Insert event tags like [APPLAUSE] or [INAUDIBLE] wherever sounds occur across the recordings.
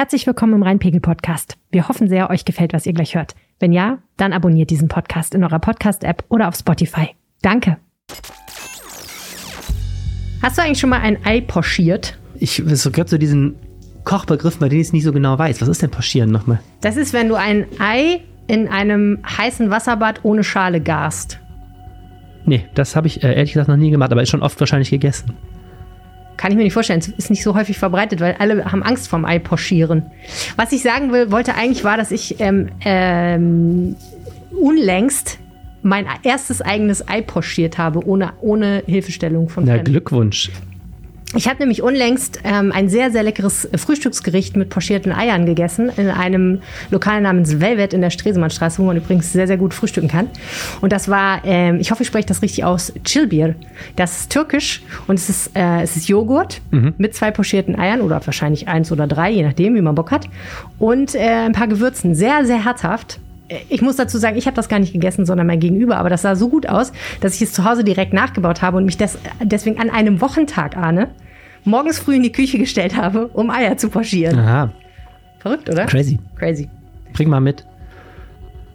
Herzlich willkommen im Rheinpegel-Podcast. Wir hoffen sehr, euch gefällt, was ihr gleich hört. Wenn ja, dann abonniert diesen Podcast in eurer Podcast-App oder auf Spotify. Danke. Hast du eigentlich schon mal ein Ei pochiert? Ich es gibt so diesen Kochbegriff, bei dem ich es nicht so genau weiß. Was ist denn pochieren nochmal? Das ist, wenn du ein Ei in einem heißen Wasserbad ohne Schale garst. Nee, das habe ich äh, ehrlich gesagt noch nie gemacht, aber ist schon oft wahrscheinlich gegessen. Kann ich mir nicht vorstellen. Es ist nicht so häufig verbreitet, weil alle haben Angst vorm Ei pochieren. Was ich sagen will, wollte eigentlich war, dass ich ähm, ähm, unlängst mein erstes eigenes Ei pochiert habe, ohne, ohne Hilfestellung von Na, Fremden. Glückwunsch. Ich habe nämlich unlängst ähm, ein sehr, sehr leckeres Frühstücksgericht mit pochierten Eiern gegessen in einem Lokal namens Velvet in der Stresemannstraße, wo man übrigens sehr, sehr gut frühstücken kann. Und das war, ähm, ich hoffe, ich spreche das richtig aus, Chilbir. Das ist türkisch und es ist, äh, es ist Joghurt mit zwei pochierten Eiern oder wahrscheinlich eins oder drei, je nachdem, wie man Bock hat. Und äh, ein paar Gewürzen. Sehr, sehr herzhaft. Ich muss dazu sagen, ich habe das gar nicht gegessen, sondern mein Gegenüber. Aber das sah so gut aus, dass ich es zu Hause direkt nachgebaut habe und mich des, deswegen an einem Wochentag, Ahne, morgens früh in die Küche gestellt habe, um Eier zu pochieren. Aha, Verrückt, oder? crazy. Crazy. Bring mal mit.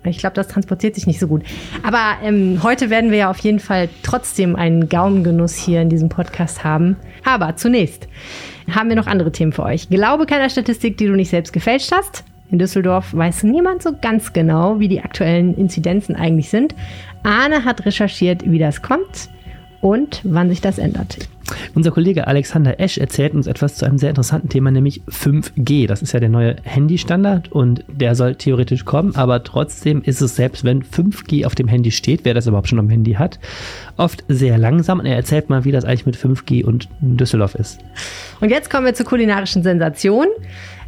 Ich glaube, das transportiert sich nicht so gut. Aber ähm, heute werden wir ja auf jeden Fall trotzdem einen Gaumengenuss hier in diesem Podcast haben. Aber zunächst haben wir noch andere Themen für euch. Glaube keiner Statistik, die du nicht selbst gefälscht hast. In Düsseldorf weiß niemand so ganz genau, wie die aktuellen Inzidenzen eigentlich sind. Arne hat recherchiert, wie das kommt und wann sich das ändert. Unser Kollege Alexander Esch erzählt uns etwas zu einem sehr interessanten Thema, nämlich 5G. Das ist ja der neue Handystandard und der soll theoretisch kommen, aber trotzdem ist es selbst, wenn 5G auf dem Handy steht, wer das überhaupt schon am Handy hat, oft sehr langsam. Und er erzählt mal, wie das eigentlich mit 5G und Düsseldorf ist. Und jetzt kommen wir zur kulinarischen Sensation.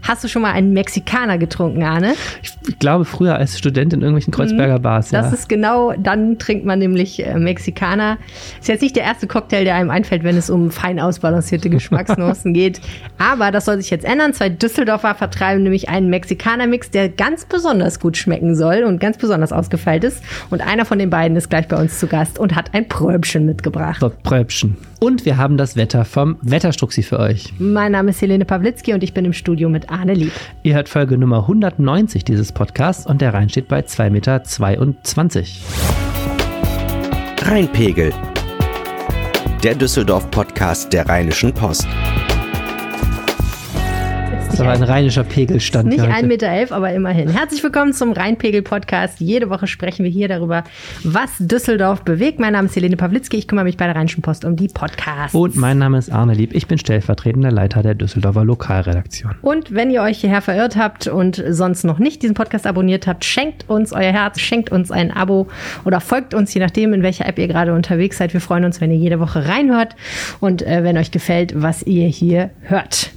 Hast du schon mal einen Mexikaner getrunken, Arne? Ich glaube, früher als Student in irgendwelchen Kreuzberger Bars. Mhm. Das ja. ist genau, dann trinkt man nämlich äh, Mexikaner. Ist jetzt nicht der erste Cocktail, der einem einfällt, wenn es um fein ausbalancierte Geschmacksnuancen [LAUGHS] geht. Aber das soll sich jetzt ändern. Zwei Düsseldorfer vertreiben nämlich einen Mexikaner-Mix, der ganz besonders gut schmecken soll und ganz besonders ausgefeilt ist. Und einer von den beiden ist gleich bei uns zu Gast und hat ein Pröbchen mitgebracht. So, Pröbchen. Und wir haben das Wetter vom Wetterstruxi für euch. Mein Name ist Helene Pawlitzki und ich bin im Studio mit Arne Lieb. Ihr hört Folge Nummer 190 dieses Podcasts und der Rhein steht bei 2,22 Meter. Rheinpegel. Der Düsseldorf-Podcast der Rheinischen Post. Das war ein rheinischer Pegelstand. Nicht für heute. 1,11 Meter, elf, aber immerhin. Herzlich willkommen zum Rheinpegel-Podcast. Jede Woche sprechen wir hier darüber, was Düsseldorf bewegt. Mein Name ist Helene Pawlitzki. Ich kümmere mich bei der Rheinischen Post um die Podcasts. Und mein Name ist Arne Lieb. Ich bin stellvertretender Leiter der Düsseldorfer Lokalredaktion. Und wenn ihr euch hierher verirrt habt und sonst noch nicht diesen Podcast abonniert habt, schenkt uns euer Herz, schenkt uns ein Abo oder folgt uns, je nachdem, in welcher App ihr gerade unterwegs seid. Wir freuen uns, wenn ihr jede Woche reinhört und äh, wenn euch gefällt, was ihr hier hört.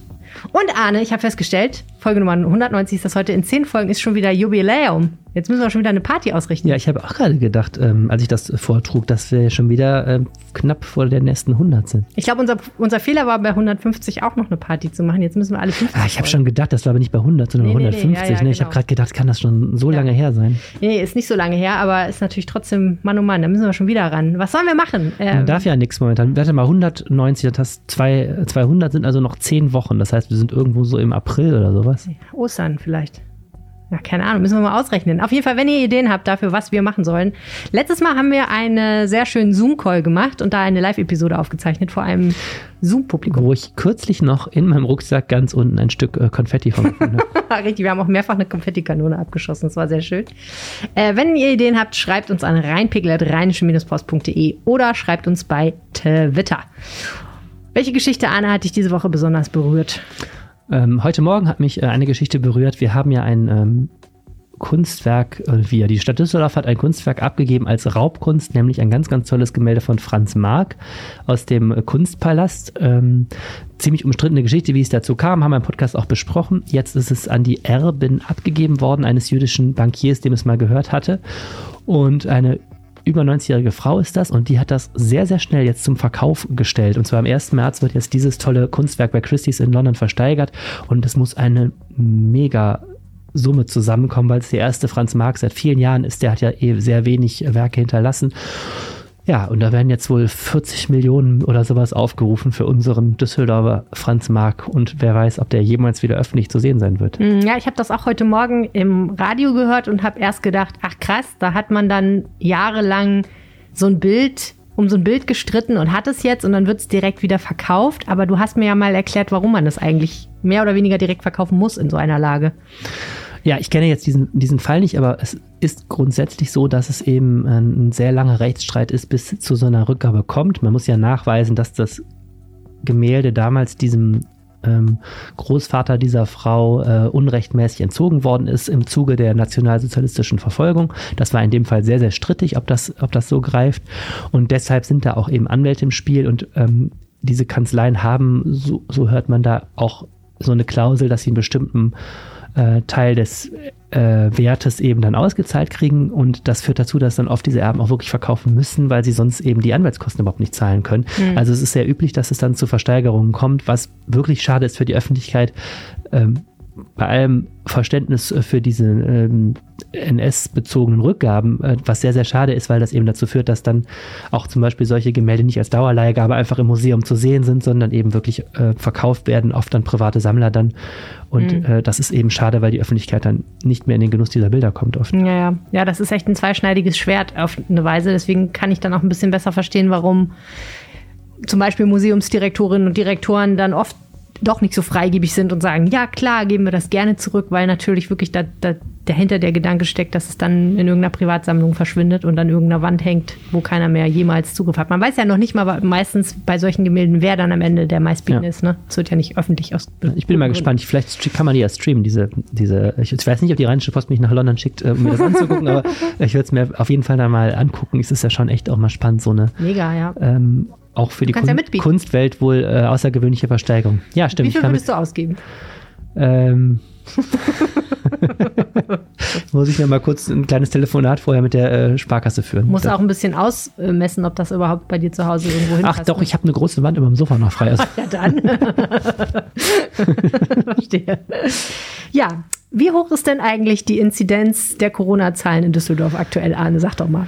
Und Arne, ich habe festgestellt, Folge Nummer 190 ist das heute. In zehn Folgen ist schon wieder Jubiläum. Jetzt müssen wir schon wieder eine Party ausrichten. Ja, ich habe auch gerade gedacht, ähm, als ich das vortrug, dass wir schon wieder ähm, knapp vor der nächsten 100 sind. Ich glaube, unser, unser Fehler war bei 150 auch noch eine Party zu machen. Jetzt müssen wir alle 50. Ah, ich habe schon gedacht, das war aber nicht bei 100, sondern Nee, bei nee, nee, 150. ja, ja, ne? Ich habe genau. gerade gedacht, kann das schon so lange her sein? Nee, ist nicht so lange her, aber ist natürlich trotzdem Mann oh Mann. Da müssen wir schon wieder ran. Was sollen wir machen? Man Ähm, darf ja nichts momentan. Warte mal, 190, das heißt zwei, 200 sind also noch 10 Wochen. Das heißt, wir sind irgendwo so im April oder sowas. Ostern vielleicht. Ja, keine Ahnung, müssen wir mal ausrechnen. Auf jeden Fall, wenn ihr Ideen habt dafür, was wir machen sollen. Letztes Mal haben wir einen sehr schönen Zoom-Call gemacht und da eine Live-Episode aufgezeichnet vor einem Zoom-Publikum. Wo ich kürzlich noch in meinem Rucksack ganz unten ein Stück äh, Konfetti von gefunden habe. [LAUGHS] Richtig, wir haben auch mehrfach eine Konfettikanone abgeschossen. Das war sehr schön. Äh, wenn ihr Ideen habt, schreibt uns an reinpegel.rheinische-post.de oder schreibt uns bei Twitter. Welche Geschichte, Anne, hat dich diese Woche besonders berührt? Ähm, heute Morgen hat mich äh, eine Geschichte berührt. Wir haben ja ein ähm, Kunstwerk, äh, wir, die Stadt Düsseldorf hat ein Kunstwerk abgegeben als Raubkunst, nämlich ein ganz, ganz tolles Gemälde von Franz Marc aus dem äh, Kunstpalast. Ähm, ziemlich umstrittene Geschichte, wie es dazu kam, haben wir im Podcast auch besprochen. Jetzt ist es an die Erbin abgegeben worden, eines jüdischen Bankiers, dem es mal gehört hatte. Und eine über 90-jährige Frau ist das und die hat das sehr, sehr schnell jetzt zum Verkauf gestellt. Und zwar am 1. März wird jetzt dieses tolle Kunstwerk bei Christie's in London versteigert und es muss eine mega Summe zusammenkommen, weil es der erste Franz Marc seit vielen Jahren ist. Der hat ja eh sehr wenig Werke hinterlassen. Ja, und da werden jetzt wohl 40 Millionen oder sowas aufgerufen für unseren Düsseldorfer Franz Mark. Und wer weiß, ob der jemals wieder öffentlich zu sehen sein wird. Hm, ja, ich habe das auch heute Morgen im Radio gehört und habe erst gedacht, ach krass, da hat man dann jahrelang so ein Bild um so ein Bild gestritten und hat es jetzt und dann wird es direkt wieder verkauft. Aber du hast mir ja mal erklärt, warum man es eigentlich mehr oder weniger direkt verkaufen muss in so einer Lage. Ja, ich kenne jetzt diesen, diesen Fall nicht, aber es ist grundsätzlich so, dass es eben ein sehr langer Rechtsstreit ist, bis zu so einer Rückgabe kommt. Man muss ja nachweisen, dass das Gemälde damals diesem ähm, Großvater dieser Frau äh, unrechtmäßig entzogen worden ist im Zuge der nationalsozialistischen Verfolgung. Das war in dem Fall sehr, sehr strittig, ob das, ob das so greift. Und deshalb sind da auch eben Anwälte im Spiel und ähm, diese Kanzleien haben, so, so hört man da auch so eine Klausel, dass sie einen bestimmten äh, Teil des äh, Wertes eben dann ausgezahlt kriegen und das führt dazu, dass dann oft diese Erben auch wirklich verkaufen müssen, weil sie sonst eben die Anwaltskosten überhaupt nicht zahlen können. Mhm. Also es ist sehr üblich, dass es dann zu Versteigerungen kommt, was wirklich schade ist für die Öffentlichkeit. Ähm, bei allem Verständnis für diese ähm, NS-bezogenen Rückgaben, äh, was sehr, sehr schade ist, weil das eben dazu führt, dass dann auch zum Beispiel solche Gemälde nicht als Dauerleihgabe einfach im Museum zu sehen sind, sondern eben wirklich äh, verkauft werden, oft dann private Sammler dann. Und mhm. äh, das ist eben schade, weil die Öffentlichkeit dann nicht mehr in den Genuss dieser Bilder kommt oft. Ja, ja. ja, das ist echt ein zweischneidiges Schwert auf eine Weise. Deswegen kann ich dann auch ein bisschen besser verstehen, warum zum Beispiel Museumsdirektorinnen und Direktoren dann oft doch nicht so freigebig sind und sagen, ja klar, geben wir das gerne zurück, weil natürlich wirklich da, da, dahinter der Gedanke steckt, dass es dann in irgendeiner Privatsammlung verschwindet und an irgendeiner Wand hängt, wo keiner mehr jemals Zugriff hat. Man weiß ja noch nicht mal meistens bei solchen Gemälden, wer dann am Ende der meistbietende ja. ist. Ne? Das wird ja nicht öffentlich aus. Ich bin mal gespannt. Vielleicht kann man die ja streamen, diese, diese, ich weiß nicht, ob die Rheinische Post mich nach London schickt, um mir das anzugucken, [LAUGHS] aber ich würde es mir auf jeden Fall da mal angucken. Es ist ja schon echt auch mal spannend, so eine Mega, ja. Ähm, auch für die Kun ja Kunstwelt wohl äh, außergewöhnliche Versteigerung. Ja, stimmt. Wie viel würdest du ausgeben? Ähm, [LAUGHS] [LAUGHS] muss ich mir mal kurz ein kleines Telefonat vorher mit der äh, Sparkasse führen. Muss auch ein bisschen ausmessen, ob das überhaupt bei dir zu Hause irgendwo hinpasst. Ach doch, ich habe eine große Wand über dem Sofa noch frei. Also. [LAUGHS] ja, dann. Verstehe. Ja, wie hoch ist denn eigentlich die Inzidenz der Corona-Zahlen in Düsseldorf aktuell, Arne? Sag doch mal.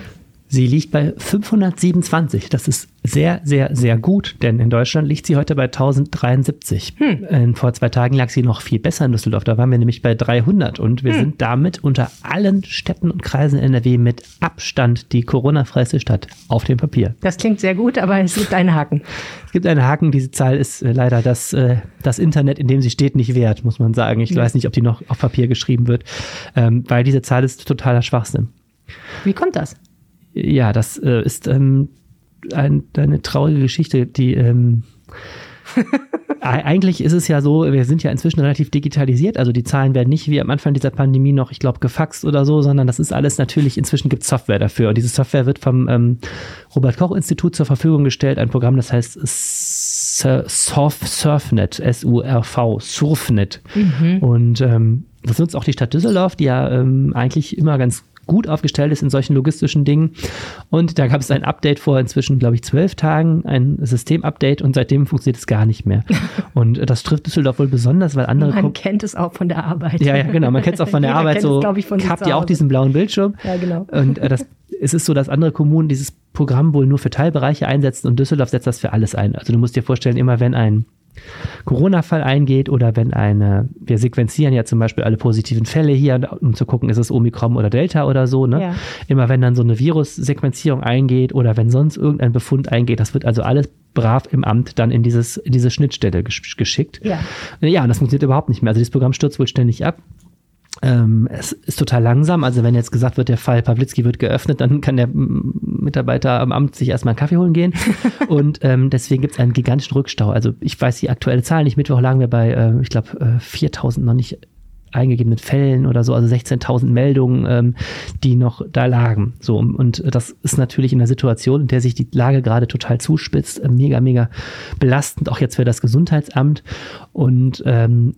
Sie liegt bei 527. Das ist sehr, sehr, sehr gut, denn in Deutschland liegt sie heute bei 1073. Hm. Vor zwei Tagen lag sie noch viel besser in Düsseldorf. Da waren wir nämlich bei 300 und wir hm. sind damit unter allen Städten und Kreisen in NRW mit Abstand die Corona-freiste Stadt auf dem Papier. Das klingt sehr gut, aber es gibt einen Haken. Es gibt einen Haken. Diese Zahl ist äh, leider das, äh, das Internet, in dem sie steht, nicht wert, muss man sagen. Ich ja. weiß nicht, ob die noch auf Papier geschrieben wird, ähm, weil diese Zahl ist totaler Schwachsinn. Wie kommt das? Ja, das äh, ist ähm, ein, eine traurige Geschichte, die ähm, [LAUGHS] eigentlich ist es ja so, wir sind ja inzwischen relativ digitalisiert, also die Zahlen werden nicht wie am Anfang dieser Pandemie noch, ich glaube, gefaxt oder so, sondern das ist alles natürlich, inzwischen gibt es Software dafür und diese Software wird vom ähm, Robert-Koch-Institut zur Verfügung gestellt, ein Programm, das heißt Surf, Surfnet, S-U-R-V, Surfnet. Mhm. Und ähm, das nutzt auch die Stadt Düsseldorf, die ja ähm, eigentlich immer ganz gut aufgestellt ist in solchen logistischen Dingen. Und da gab es ein Update vor inzwischen, glaube ich, zwölf Tagen, ein Systemupdate und seitdem funktioniert es gar nicht mehr. [LAUGHS] Und das trifft Düsseldorf wohl besonders, weil andere. Man kennt es auch von der Arbeit. Ja, ja, genau. Man kennt es auch von der Arbeit. So, es, ich, habt ihr auch diesen blauen Bildschirm? Ja, genau. Und äh, das, es ist so, dass andere Kommunen dieses Programm wohl nur für Teilbereiche einsetzen und Düsseldorf setzt das für alles ein. Also du musst dir vorstellen, immer wenn ein Corona-Fall eingeht oder wenn eine, wir sequenzieren ja zum Beispiel alle positiven Fälle hier, um zu gucken, ist es Omikron oder Delta oder so, ne? Ja. Immer wenn dann so eine Virus-Sequenzierung eingeht oder wenn sonst irgendein Befund eingeht, das wird also alles brav im Amt dann in, dieses, in diese Schnittstelle geschickt. Ja. ja, und das funktioniert überhaupt nicht mehr. Also dieses Programm stürzt wohl ständig ab. Ähm, es ist total langsam. Also wenn jetzt gesagt wird, der Fall Pawlitzki wird geöffnet, dann kann der Mitarbeiter am Amt sich erstmal einen Kaffee holen gehen. [LAUGHS] und ähm, deswegen gibt es einen gigantischen Rückstau. Also ich weiß die aktuelle Zahl nicht. Mittwoch lagen wir bei, äh, ich glaube, äh, 4000 noch nicht eingegebenen Fällen oder so, also 16.000 Meldungen, ähm, die noch da lagen. So und das ist natürlich in der Situation, in der sich die Lage gerade total zuspitzt, äh, mega, mega belastend, auch jetzt für das Gesundheitsamt. Und ähm,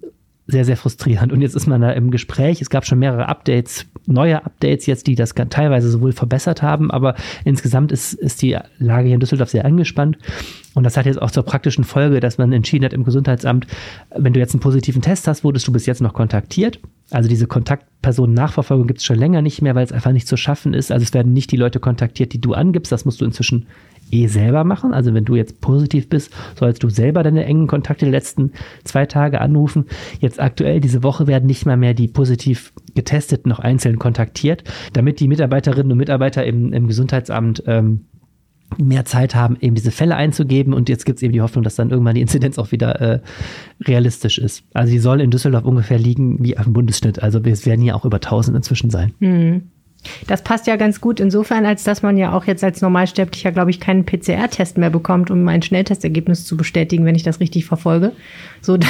sehr, sehr frustrierend. Und jetzt ist man da im Gespräch. Es gab schon mehrere Updates neue Updates jetzt, die das teilweise sowohl verbessert haben, aber insgesamt ist, ist die Lage hier in Düsseldorf sehr angespannt. Und das hat jetzt auch zur praktischen Folge, dass man entschieden hat im Gesundheitsamt, wenn du jetzt einen positiven Test hast, wurdest du bis jetzt noch kontaktiert. Also diese Kontaktpersonen-Nachverfolgung gibt es schon länger nicht mehr, weil es einfach nicht zu schaffen ist. Also es werden nicht die Leute kontaktiert, die du angibst. Das musst du inzwischen eh selber machen. Also wenn du jetzt positiv bist, sollst du selber deine engen Kontakte die letzten zwei Tage anrufen. Jetzt aktuell, diese Woche werden nicht mal mehr die positiv getesteten noch einzeln kontaktiert, damit die Mitarbeiterinnen und Mitarbeiter im, im Gesundheitsamt ähm, mehr Zeit haben, eben diese Fälle einzugeben. Und jetzt gibt es eben die Hoffnung, dass dann irgendwann die Inzidenz auch wieder äh, realistisch ist. Also sie soll in Düsseldorf ungefähr liegen wie auf dem Bundesschnitt. Also es werden ja auch über 1000 inzwischen sein. Mhm. Das passt ja ganz gut insofern, als dass man ja auch jetzt als Normalsterblicher, glaube ich, keinen PCR-Test mehr bekommt, um ein Schnelltestergebnis zu bestätigen, wenn ich das richtig verfolge. So, [LAUGHS] da,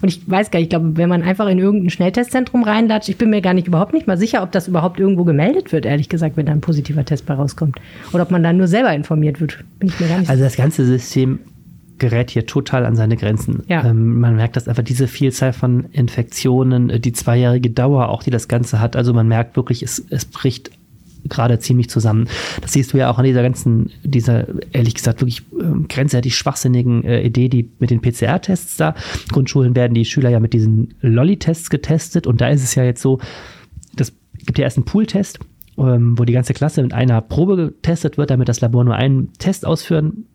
und ich weiß gar nicht, ich glaube, wenn man einfach in irgendein Schnelltestzentrum reinlatscht, ich bin mir gar nicht überhaupt nicht mal sicher, ob das überhaupt irgendwo gemeldet wird, ehrlich gesagt, wenn da ein positiver Test bei rauskommt. Oder ob man dann nur selber informiert wird. Bin ich mir gar nicht Also das ganze System gerät hier total an seine Grenzen. Ja. Ähm, man merkt, dass einfach diese Vielzahl von Infektionen, äh, die zweijährige Dauer auch, die das Ganze hat, also man merkt wirklich, es, es bricht gerade ziemlich zusammen. Das siehst du ja auch an dieser ganzen, dieser ehrlich gesagt wirklich äh, grenzwertig schwachsinnigen äh, Idee, die mit den PCR-Tests da. Grundschulen werden die Schüler ja mit diesen Lolli-Tests getestet und da ist es ja jetzt so, das gibt ja erst einen Pool-Test, ähm, wo die ganze Klasse mit einer Probe getestet wird, damit das Labor nur einen Test ausführen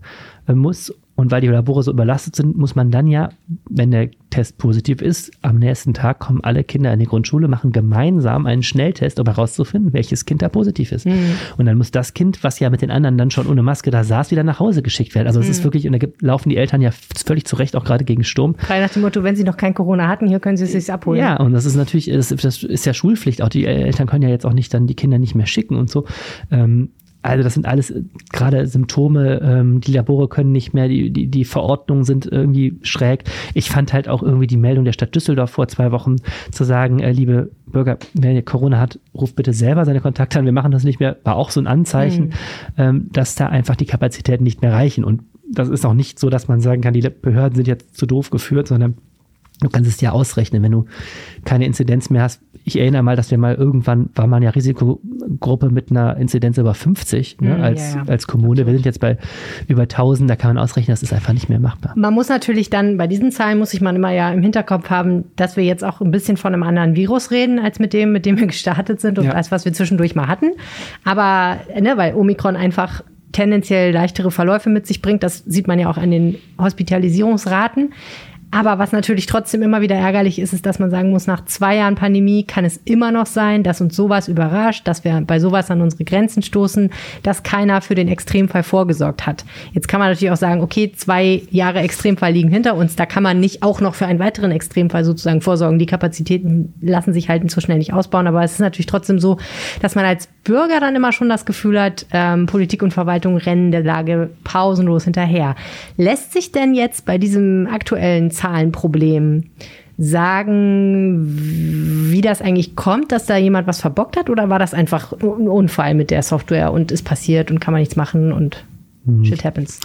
äh, muss und weil die Labore so überlastet sind, muss man dann ja, wenn der Test positiv ist, am nächsten Tag kommen alle Kinder in die Grundschule, machen gemeinsam einen Schnelltest, um herauszufinden, welches Kind da positiv ist. Mhm. Und dann muss das Kind, was ja mit den anderen dann schon ohne Maske da saß, wieder nach Hause geschickt werden. Also es mhm. ist wirklich, und da gibt, laufen die Eltern ja völlig zurecht, auch gerade gegen Sturm. Frei nach dem Motto, wenn sie noch kein Corona hatten, hier können sie es sich abholen. Ja, und das ist natürlich, das, das ist ja Schulpflicht. Auch die Eltern können ja jetzt auch nicht dann die Kinder nicht mehr schicken und so. Ähm, also das sind alles äh, gerade Symptome, ähm, die Labore können nicht mehr, die, die, die Verordnungen sind irgendwie schräg. Ich fand halt auch irgendwie die Meldung der Stadt Düsseldorf vor zwei Wochen zu sagen, äh, liebe Bürger, wer ihr Corona hat, ruft bitte selber seine Kontakte an, wir machen das nicht mehr, war auch so ein Anzeichen, mhm. ähm, dass da einfach die Kapazitäten nicht mehr reichen. Und das ist auch nicht so, dass man sagen kann, die Behörden sind jetzt zu doof geführt, sondern Du kannst es dir ausrechnen, wenn du keine Inzidenz mehr hast. Ich erinnere mal, dass wir mal irgendwann, war man ja Risikogruppe mit einer Inzidenz über 50 ne, mm, als, ja, ja. als Kommune. Wir sind jetzt bei über 1000, da kann man ausrechnen, das ist einfach nicht mehr machbar. Man muss natürlich dann, bei diesen Zahlen muss ich man immer ja im Hinterkopf haben, dass wir jetzt auch ein bisschen von einem anderen Virus reden, als mit dem, mit dem wir gestartet sind und ja. als was wir zwischendurch mal hatten. Aber, ne, weil Omikron einfach tendenziell leichtere Verläufe mit sich bringt. Das sieht man ja auch an den Hospitalisierungsraten. Aber was natürlich trotzdem immer wieder ärgerlich ist, ist, dass man sagen muss, nach zwei Jahren Pandemie kann es immer noch sein, dass uns sowas überrascht, dass wir bei sowas an unsere Grenzen stoßen, dass keiner für den Extremfall vorgesorgt hat. Jetzt kann man natürlich auch sagen, okay, zwei Jahre Extremfall liegen hinter uns, da kann man nicht auch noch für einen weiteren Extremfall sozusagen vorsorgen. Die Kapazitäten lassen sich halt so schnell nicht ausbauen, aber es ist natürlich trotzdem so, dass man als Bürger dann immer schon das Gefühl hat, ähm, Politik und Verwaltung rennen der Lage pausenlos hinterher. Lässt sich denn jetzt bei diesem aktuellen Zahlenproblem sagen, wie das eigentlich kommt, dass da jemand was verbockt hat? Oder war das einfach ein Unfall mit der Software und ist passiert und kann man nichts machen und mhm. shit happens?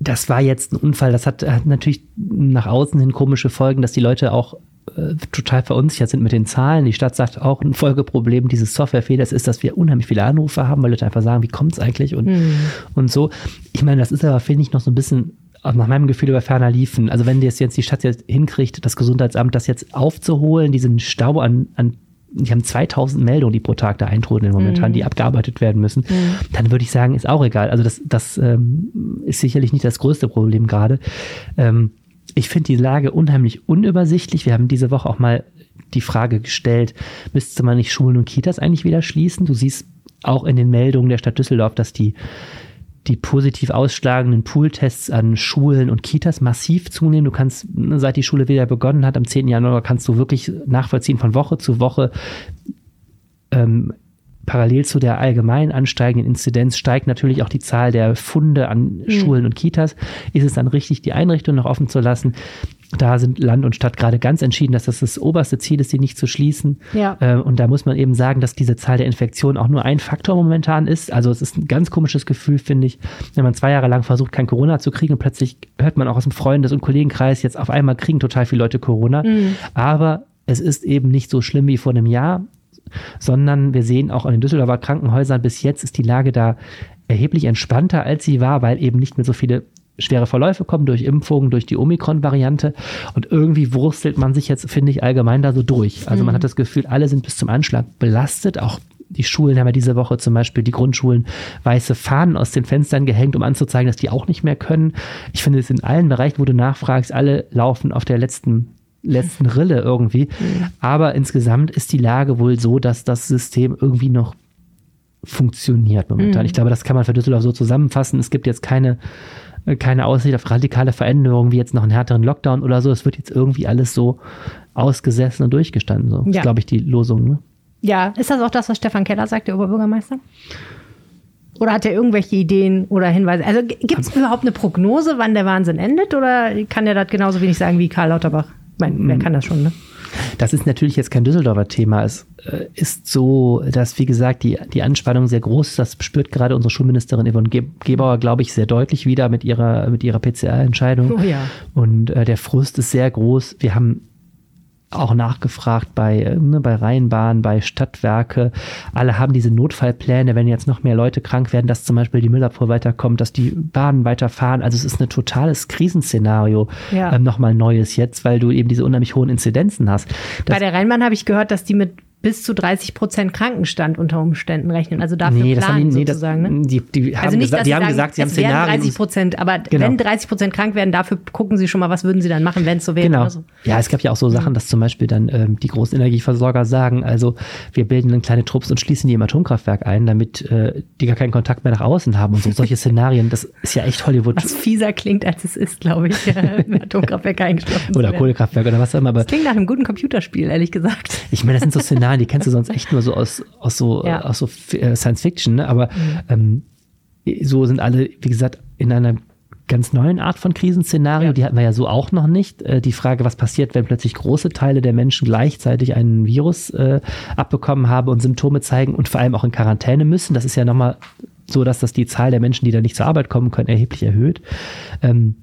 Das war jetzt ein Unfall. Das hat, hat natürlich nach außen hin komische Folgen, dass die Leute auch äh, total verunsichert sind mit den Zahlen. Die Stadt sagt auch, ein Folgeproblem dieses Softwarefehlers ist, dass wir unheimlich viele Anrufe haben, weil Leute einfach sagen, wie kommt es eigentlich und, mhm. und so. Ich meine, das ist aber, finde ich, noch so ein bisschen nach meinem Gefühl über ferner liefen. Also wenn das jetzt die Stadt jetzt hinkriegt, das Gesundheitsamt das jetzt aufzuholen, diesen Stau an, an die haben 2000 Meldungen, die pro Tag da eintrudeln momentan, mhm. die abgearbeitet werden müssen, mhm. dann würde ich sagen, ist auch egal. Also das, das ähm, ist sicherlich nicht das größte Problem gerade. Ähm, ich finde die Lage unheimlich unübersichtlich. Wir haben diese Woche auch mal die Frage gestellt, müsste man nicht Schulen und Kitas eigentlich wieder schließen? Du siehst auch in den Meldungen der Stadt Düsseldorf, dass die die positiv ausschlagenden Pooltests an Schulen und Kitas massiv zunehmen. Du kannst, seit die Schule wieder begonnen hat, am 10. Januar, kannst du wirklich nachvollziehen von Woche zu Woche, ähm, parallel zu der allgemein ansteigenden Inzidenz steigt natürlich auch die Zahl der Funde an mhm. Schulen und Kitas. Ist es dann richtig, die Einrichtung noch offen zu lassen? Da sind Land und Stadt gerade ganz entschieden, dass das das oberste Ziel ist, sie nicht zu schließen. Ja. Äh, und da muss man eben sagen, dass diese Zahl der Infektionen auch nur ein Faktor momentan ist. Also es ist ein ganz komisches Gefühl, finde ich, wenn man zwei Jahre lang versucht, kein Corona zu kriegen und plötzlich hört man auch aus dem Freundes- und Kollegenkreis, jetzt auf einmal kriegen total viele Leute Corona. Mhm. Aber es ist eben nicht so schlimm wie vor einem Jahr sondern wir sehen auch an den Düsseldorfer Krankenhäusern, bis jetzt ist die Lage da erheblich entspannter, als sie war, weil eben nicht mehr so viele schwere Verläufe kommen durch Impfungen, durch die Omikron-Variante. Und irgendwie wurstelt man sich jetzt, finde ich, allgemein da so durch. Also mhm. man hat das Gefühl, alle sind bis zum Anschlag belastet. Auch die Schulen haben ja diese Woche zum Beispiel die Grundschulen weiße Fahnen aus den Fenstern gehängt, um anzuzeigen, dass die auch nicht mehr können. Ich finde es in allen Bereichen, wo du nachfragst, alle laufen auf der letzten letzten Rille irgendwie. Mhm. Aber insgesamt ist die Lage wohl so, dass das System irgendwie noch funktioniert momentan. Mhm. Ich glaube, das kann man für Düsseldorf so zusammenfassen. Es gibt jetzt keine keine Aussicht auf radikale Veränderungen, wie jetzt noch einen härteren Lockdown oder so. Es wird jetzt irgendwie alles so ausgesessen und durchgestanden. So. Ja. Das ist, glaube ich, die Losung. Ne? Ja, ist das auch das, was Stefan Keller sagt, der Oberbürgermeister? Oder hat er irgendwelche Ideen oder Hinweise? Also gibt es überhaupt eine Prognose, wann der Wahnsinn endet? Oder kann der das genauso wenig sagen wie Karl Lauterbach? Ich meine, wer mm. kann das schon, ne? Das ist natürlich jetzt kein Düsseldorfer Thema. Es äh, ist so, dass, wie gesagt, die, die Anspannung sehr groß ist. Das spürt gerade unsere Schulministerin Yvonne Gebauer, glaube ich, sehr deutlich wieder mit ihrer, mit ihrer PCR-Entscheidung. Oh ja. Und äh, der Frust ist sehr groß. Wir haben auch nachgefragt bei, äh, ne, bei Rheinbahn, bei Stadtwerke. Alle haben diese Notfallpläne, wenn jetzt noch mehr Leute krank werden, dass zum Beispiel die Müllabfuhr weiterkommt, dass die Bahnen weiterfahren. Also es ist ein totales Krisenszenario, ja. ähm, nochmal neues jetzt, weil du eben diese unheimlich hohen Inzidenzen hast. Das bei der Rheinbahn habe ich gehört, dass die mit bis zu 30 Prozent Krankenstand unter Umständen rechnen. Also dafür nee, planen die, nee, sozusagen. Das, ne? die, die, haben also nicht, gesagt, die haben sagen, gesagt, sie haben Szenarien. 30 Prozent, aber genau. wenn 30 Prozent krank werden, dafür gucken sie schon mal, was würden sie dann machen, wenn es so wäre. Genau. So. Ja, es gab ja auch so Sachen, dass zum Beispiel dann ähm, die großen Energieversorger sagen, also wir bilden dann kleine Trupps und schließen die im Atomkraftwerk ein, damit äh, die gar keinen Kontakt mehr nach außen haben und so. Solche Szenarien, das ist ja echt Hollywood. Was fieser klingt, als es ist, glaube ich, äh, Atomkraftwerk eingeschlossen. [LAUGHS] Oder Kohlekraftwerk oder was auch immer. Aber das klingt nach einem guten Computerspiel, ehrlich gesagt. Ich meine, das sind so Szenarien, [LAUGHS] die kennst du sonst echt nur so aus, aus so, ja. aus so äh, Science Fiction, ne? aber mhm. ähm, so sind alle, wie gesagt, in einer ganz neuen Art von Krisenszenario. Ja. Die hatten wir ja so auch noch nicht. Äh, die Frage, was passiert, wenn plötzlich große Teile der Menschen gleichzeitig einen Virus äh, abbekommen haben und Symptome zeigen und vor allem auch in Quarantäne müssen. Das ist ja nochmal so, dass das die Zahl der Menschen, die da nicht zur Arbeit kommen können, erheblich erhöht. Ähm,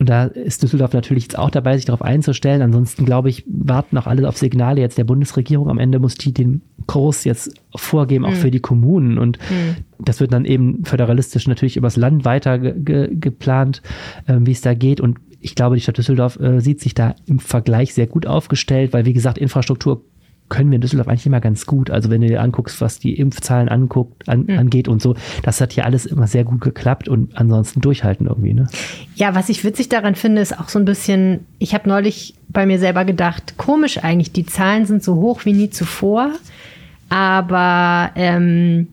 und da ist Düsseldorf natürlich jetzt auch dabei, sich darauf einzustellen. Ansonsten, glaube ich, warten auch alle auf Signale jetzt der Bundesregierung. Am Ende muss die den Kurs jetzt vorgeben, auch mhm. für die Kommunen. Und mhm. das wird dann eben föderalistisch natürlich übers Land weiter ge ge geplant, äh, wie es da geht. Und ich glaube, die Stadt Düsseldorf äh, sieht sich da im Vergleich sehr gut aufgestellt, weil, wie gesagt, Infrastruktur können wir in Düsseldorf eigentlich immer ganz gut. Also wenn du dir anguckst, was die Impfzahlen anguckt, an, mhm. angeht und so, das hat hier alles immer sehr gut geklappt und ansonsten durchhalten irgendwie. Ne? Ja, was ich witzig daran finde, ist auch so ein bisschen, ich habe neulich bei mir selber gedacht, komisch eigentlich, die Zahlen sind so hoch wie nie zuvor, aber ähm,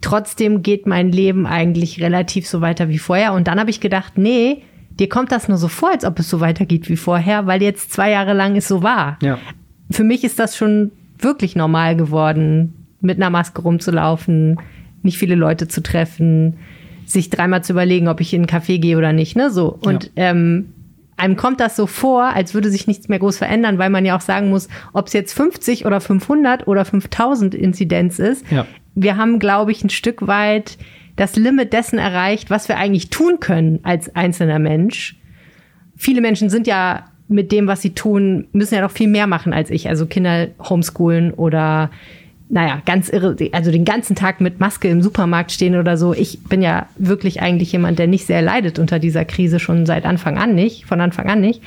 trotzdem geht mein Leben eigentlich relativ so weiter wie vorher. Und dann habe ich gedacht, nee, dir kommt das nur so vor, als ob es so weitergeht wie vorher, weil jetzt zwei Jahre lang es so war. Ja für mich ist das schon wirklich normal geworden, mit einer Maske rumzulaufen, nicht viele Leute zu treffen, sich dreimal zu überlegen, ob ich in einen Café gehe oder nicht. Ne? So. Und ja. ähm, einem kommt das so vor, als würde sich nichts mehr groß verändern, weil man ja auch sagen muss, ob es jetzt 50 oder 500 oder 5000 Inzidenz ist. Ja. Wir haben, glaube ich, ein Stück weit das Limit dessen erreicht, was wir eigentlich tun können als einzelner Mensch. Viele Menschen sind ja mit dem, was sie tun, müssen ja noch viel mehr machen als ich. Also Kinder homeschoolen oder naja, ganz irre, also den ganzen Tag mit Maske im Supermarkt stehen oder so. Ich bin ja wirklich eigentlich jemand, der nicht sehr leidet unter dieser Krise, schon seit Anfang an nicht, von Anfang an nicht.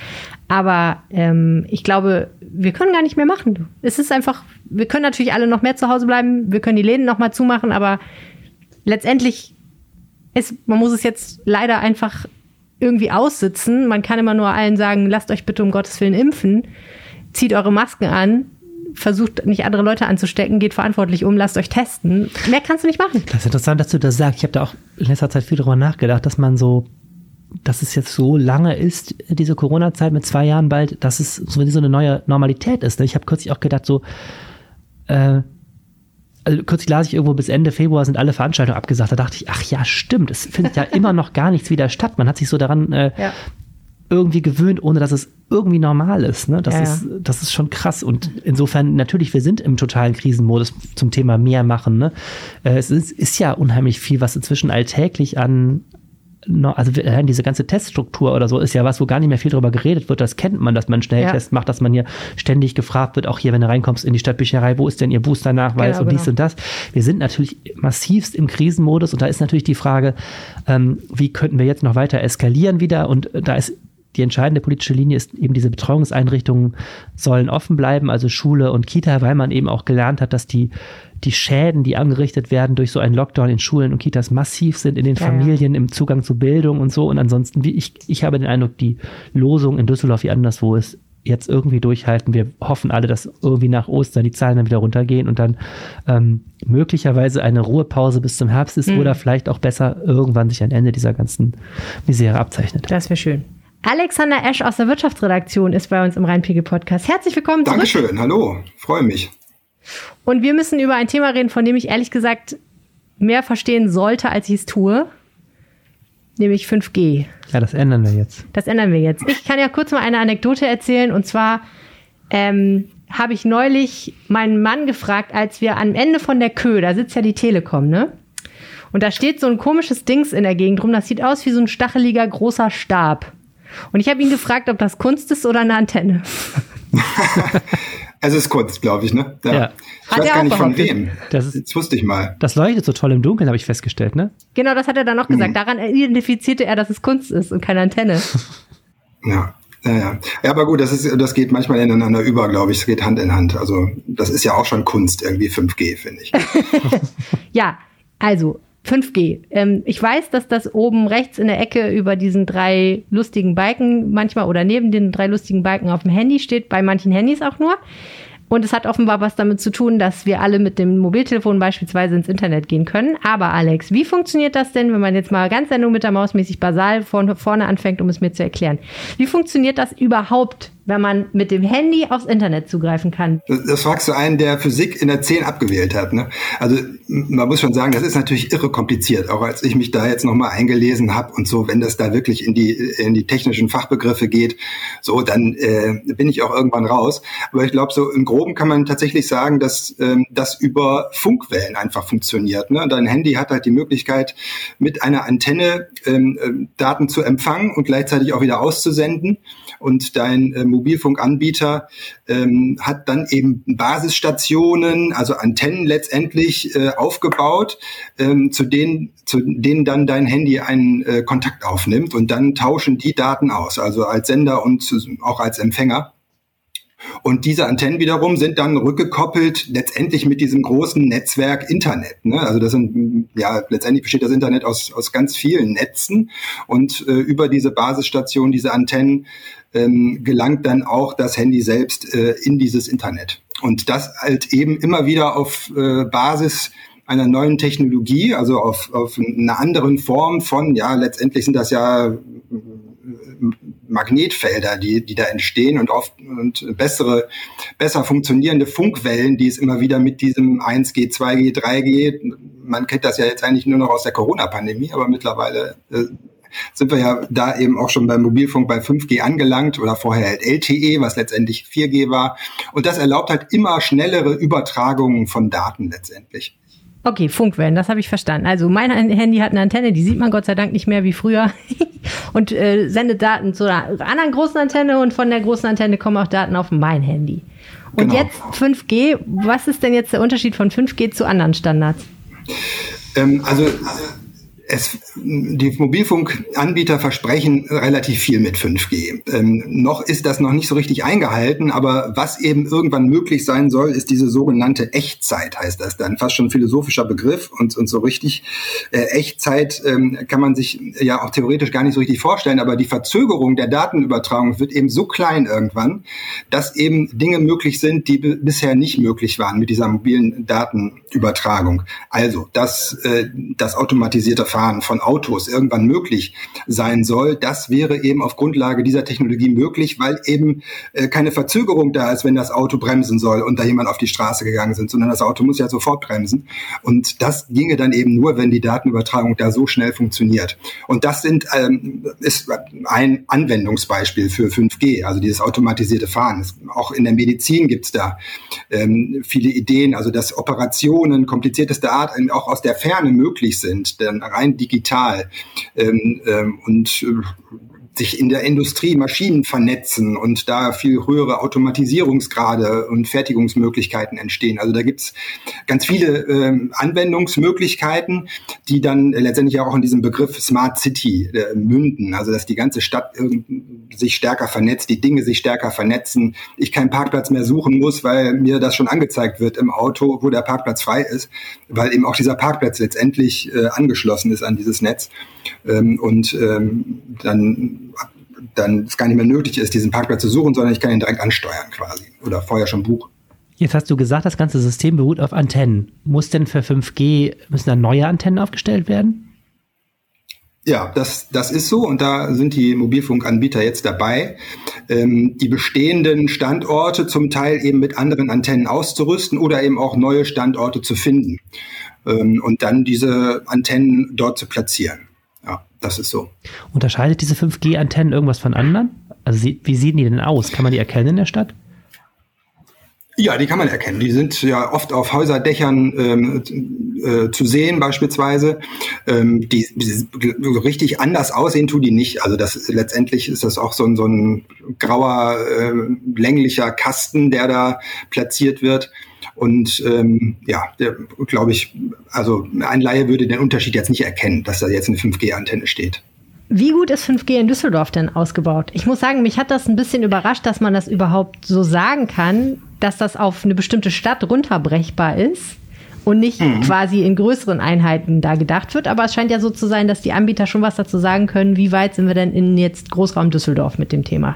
Aber ähm, ich glaube, wir können gar nicht mehr machen. Es ist einfach, wir können natürlich alle noch mehr zu Hause bleiben, wir können die Läden noch mal zumachen, aber letztendlich ist, man muss es jetzt leider einfach irgendwie aussitzen. Man kann immer nur allen sagen, lasst euch bitte um Gottes Willen impfen, zieht eure Masken an, versucht nicht andere Leute anzustecken, geht verantwortlich um, lasst euch testen. Mehr kannst du nicht machen. Das ist interessant, dass du das sagst. Ich habe da auch in letzter Zeit viel darüber nachgedacht, dass man so, dass es jetzt so lange ist, diese Corona-Zeit mit zwei Jahren bald, dass es so eine neue Normalität ist. Ich habe kürzlich auch gedacht, so, äh, also kürzlich las ich irgendwo bis Ende Februar sind alle Veranstaltungen abgesagt. Da dachte ich, ach ja, stimmt, es findet ja [LAUGHS] immer noch gar nichts wieder statt. Man hat sich so daran äh, ja. irgendwie gewöhnt, ohne dass es irgendwie normal ist. Ne? Das, ja, ist das ist schon krass. Und insofern, natürlich, wir sind im totalen Krisenmodus zum Thema mehr machen. Ne? Äh, es ist, ist ja unheimlich viel, was inzwischen alltäglich an also diese ganze Teststruktur oder so ist ja was, wo gar nicht mehr viel drüber geredet wird. Das kennt man, dass man einen Schnelltest ja. macht, dass man hier ständig gefragt wird, auch hier, wenn du reinkommst in die Stadtbücherei, wo ist denn ihr Boosternachweis genau, und dies genau. und das. Wir sind natürlich massivst im Krisenmodus und da ist natürlich die Frage, ähm, wie könnten wir jetzt noch weiter eskalieren wieder und da ist die entscheidende politische Linie ist eben, diese Betreuungseinrichtungen sollen offen bleiben, also Schule und Kita, weil man eben auch gelernt hat, dass die, die Schäden, die angerichtet werden durch so einen Lockdown in Schulen und Kitas massiv sind in den ja, Familien, ja. im Zugang zu Bildung und so. Und ansonsten, wie ich, ich habe den Eindruck, die Losung in Düsseldorf wie anderswo ist, jetzt irgendwie durchhalten. Wir hoffen alle, dass irgendwie nach Ostern die Zahlen dann wieder runtergehen und dann ähm, möglicherweise eine Ruhepause bis zum Herbst ist mhm. oder vielleicht auch besser irgendwann sich ein Ende dieser ganzen Misere abzeichnet. Das wäre schön. Alexander Esch aus der Wirtschaftsredaktion ist bei uns im Rheinpegel-Podcast. Herzlich willkommen zurück. Dankeschön, hallo, freue mich. Und wir müssen über ein Thema reden, von dem ich ehrlich gesagt mehr verstehen sollte, als ich es tue. Nämlich 5G. Ja, das ändern wir jetzt. Das ändern wir jetzt. Ich kann ja kurz mal eine Anekdote erzählen. Und zwar ähm, habe ich neulich meinen Mann gefragt, als wir am Ende von der Kö, da sitzt ja die Telekom, ne? Und da steht so ein komisches Dings in der Gegend rum. Das sieht aus wie so ein stacheliger großer Stab. Und ich habe ihn gefragt, ob das Kunst ist oder eine Antenne. [LAUGHS] es ist Kunst, glaube ich, ne? Ja. ja. Ich hat weiß gar nicht von wem. Das, ist, das wusste ich mal. Das leuchtet so toll im Dunkeln, habe ich festgestellt, ne? Genau, das hat er dann noch gesagt. Mhm. Daran identifizierte er, dass es Kunst ist und keine Antenne. [LAUGHS] ja. Ja, ja. ja, aber gut, das ist, das geht manchmal ineinander über, glaube ich. Es geht Hand in Hand. Also, das ist ja auch schon Kunst, irgendwie 5G, finde ich. [LAUGHS] ja, also 5G. Ähm, ich weiß, dass das oben rechts in der Ecke über diesen drei lustigen Balken manchmal oder neben den drei lustigen Balken auf dem Handy steht, bei manchen Handys auch nur. Und es hat offenbar was damit zu tun, dass wir alle mit dem Mobiltelefon beispielsweise ins Internet gehen können. Aber Alex, wie funktioniert das denn, wenn man jetzt mal ganz Sendung mit der Maus mäßig basal vorne anfängt, um es mir zu erklären? Wie funktioniert das überhaupt wenn man mit dem Handy aufs Internet zugreifen kann. Das, das fragst du einen, der Physik in der 10 abgewählt hat. Ne? Also man muss schon sagen, das ist natürlich irre kompliziert, auch als ich mich da jetzt nochmal eingelesen habe und so, wenn das da wirklich in die, in die technischen Fachbegriffe geht, so, dann äh, bin ich auch irgendwann raus. Aber ich glaube, so im Groben kann man tatsächlich sagen, dass ähm, das über Funkwellen einfach funktioniert. Ne? Dein Handy hat halt die Möglichkeit, mit einer Antenne ähm, äh, Daten zu empfangen und gleichzeitig auch wieder auszusenden. Und dein äh, Mobilfunkanbieter ähm, hat dann eben Basisstationen, also Antennen letztendlich äh, aufgebaut, ähm, zu denen zu denen dann dein Handy einen äh, Kontakt aufnimmt und dann tauschen die Daten aus, also als Sender und auch als Empfänger. Und diese Antennen wiederum sind dann rückgekoppelt letztendlich mit diesem großen Netzwerk Internet. Ne? Also das sind, ja, letztendlich besteht das Internet aus, aus ganz vielen Netzen und äh, über diese Basisstation, diese Antennen ähm, gelangt dann auch das Handy selbst äh, in dieses Internet. Und das halt eben immer wieder auf äh, Basis einer neuen Technologie, also auf, auf einer anderen Form von, ja, letztendlich sind das ja äh, Magnetfelder, die, die da entstehen und oft und bessere, besser funktionierende Funkwellen, die es immer wieder mit diesem 1G, 2G, 3G, man kennt das ja jetzt eigentlich nur noch aus der Corona-Pandemie, aber mittlerweile äh, sind wir ja da eben auch schon beim Mobilfunk bei 5G angelangt oder vorher halt LTE, was letztendlich 4G war. Und das erlaubt halt immer schnellere Übertragungen von Daten letztendlich. Okay, Funkwellen, das habe ich verstanden. Also mein Handy hat eine Antenne, die sieht man Gott sei Dank nicht mehr wie früher [LAUGHS] und äh, sendet Daten zu einer anderen großen Antenne und von der großen Antenne kommen auch Daten auf mein Handy. Und genau. jetzt 5G, was ist denn jetzt der Unterschied von 5G zu anderen Standards? Ähm, also es, die Mobilfunkanbieter versprechen relativ viel mit 5G. Ähm, noch ist das noch nicht so richtig eingehalten, aber was eben irgendwann möglich sein soll, ist diese sogenannte Echtzeit, heißt das dann. Fast schon ein philosophischer Begriff und, und so richtig äh, Echtzeit ähm, kann man sich ja auch theoretisch gar nicht so richtig vorstellen, aber die Verzögerung der Datenübertragung wird eben so klein irgendwann, dass eben Dinge möglich sind, die bisher nicht möglich waren mit dieser mobilen Datenübertragung. Also, dass äh, das automatisierte Fahren Fahren von Autos irgendwann möglich sein soll, das wäre eben auf Grundlage dieser Technologie möglich, weil eben äh, keine Verzögerung da ist, wenn das Auto bremsen soll und da jemand auf die Straße gegangen sind, sondern das Auto muss ja sofort bremsen. Und das ginge dann eben nur, wenn die Datenübertragung da so schnell funktioniert. Und das sind, ähm, ist ein Anwendungsbeispiel für 5G, also dieses automatisierte Fahren. Auch in der Medizin gibt es da ähm, viele Ideen, also dass Operationen kompliziertester Art auch aus der Ferne möglich sind. Denn rein rein digital. Ähm, ähm, und äh, sich in der Industrie Maschinen vernetzen und da viel höhere Automatisierungsgrade und Fertigungsmöglichkeiten entstehen. Also da gibt's ganz viele ähm, Anwendungsmöglichkeiten, die dann letztendlich auch in diesem Begriff Smart City äh, münden. Also dass die ganze Stadt äh, sich stärker vernetzt, die Dinge sich stärker vernetzen, ich keinen Parkplatz mehr suchen muss, weil mir das schon angezeigt wird im Auto, wo der Parkplatz frei ist, weil eben auch dieser Parkplatz letztendlich äh, angeschlossen ist an dieses Netz. Ähm, und ähm, dann dann es gar nicht mehr nötig ist, diesen Parkplatz zu suchen, sondern ich kann ihn direkt ansteuern quasi oder vorher schon buchen. Jetzt hast du gesagt, das ganze System beruht auf Antennen. Muss denn für 5G, müssen da neue Antennen aufgestellt werden? Ja, das, das ist so und da sind die Mobilfunkanbieter jetzt dabei, ähm, die bestehenden Standorte zum Teil eben mit anderen Antennen auszurüsten oder eben auch neue Standorte zu finden ähm, und dann diese Antennen dort zu platzieren. Das ist so. Unterscheidet diese 5G-Antennen irgendwas von anderen? Also wie sehen die denn aus? Kann man die erkennen in der Stadt? Ja, die kann man erkennen. Die sind ja oft auf Häuserdächern ähm, äh, zu sehen beispielsweise. Ähm, die, die, richtig anders aussehen tun die nicht. Also das letztendlich ist das auch so ein, so ein grauer äh, länglicher Kasten, der da platziert wird. Und ähm, ja, glaube ich, also ein Laie würde den Unterschied jetzt nicht erkennen, dass da jetzt eine 5G-Antenne steht. Wie gut ist 5G in Düsseldorf denn ausgebaut? Ich muss sagen, mich hat das ein bisschen überrascht, dass man das überhaupt so sagen kann, dass das auf eine bestimmte Stadt runterbrechbar ist und nicht mhm. quasi in größeren Einheiten da gedacht wird. Aber es scheint ja so zu sein, dass die Anbieter schon was dazu sagen können, wie weit sind wir denn in jetzt Großraum Düsseldorf mit dem Thema?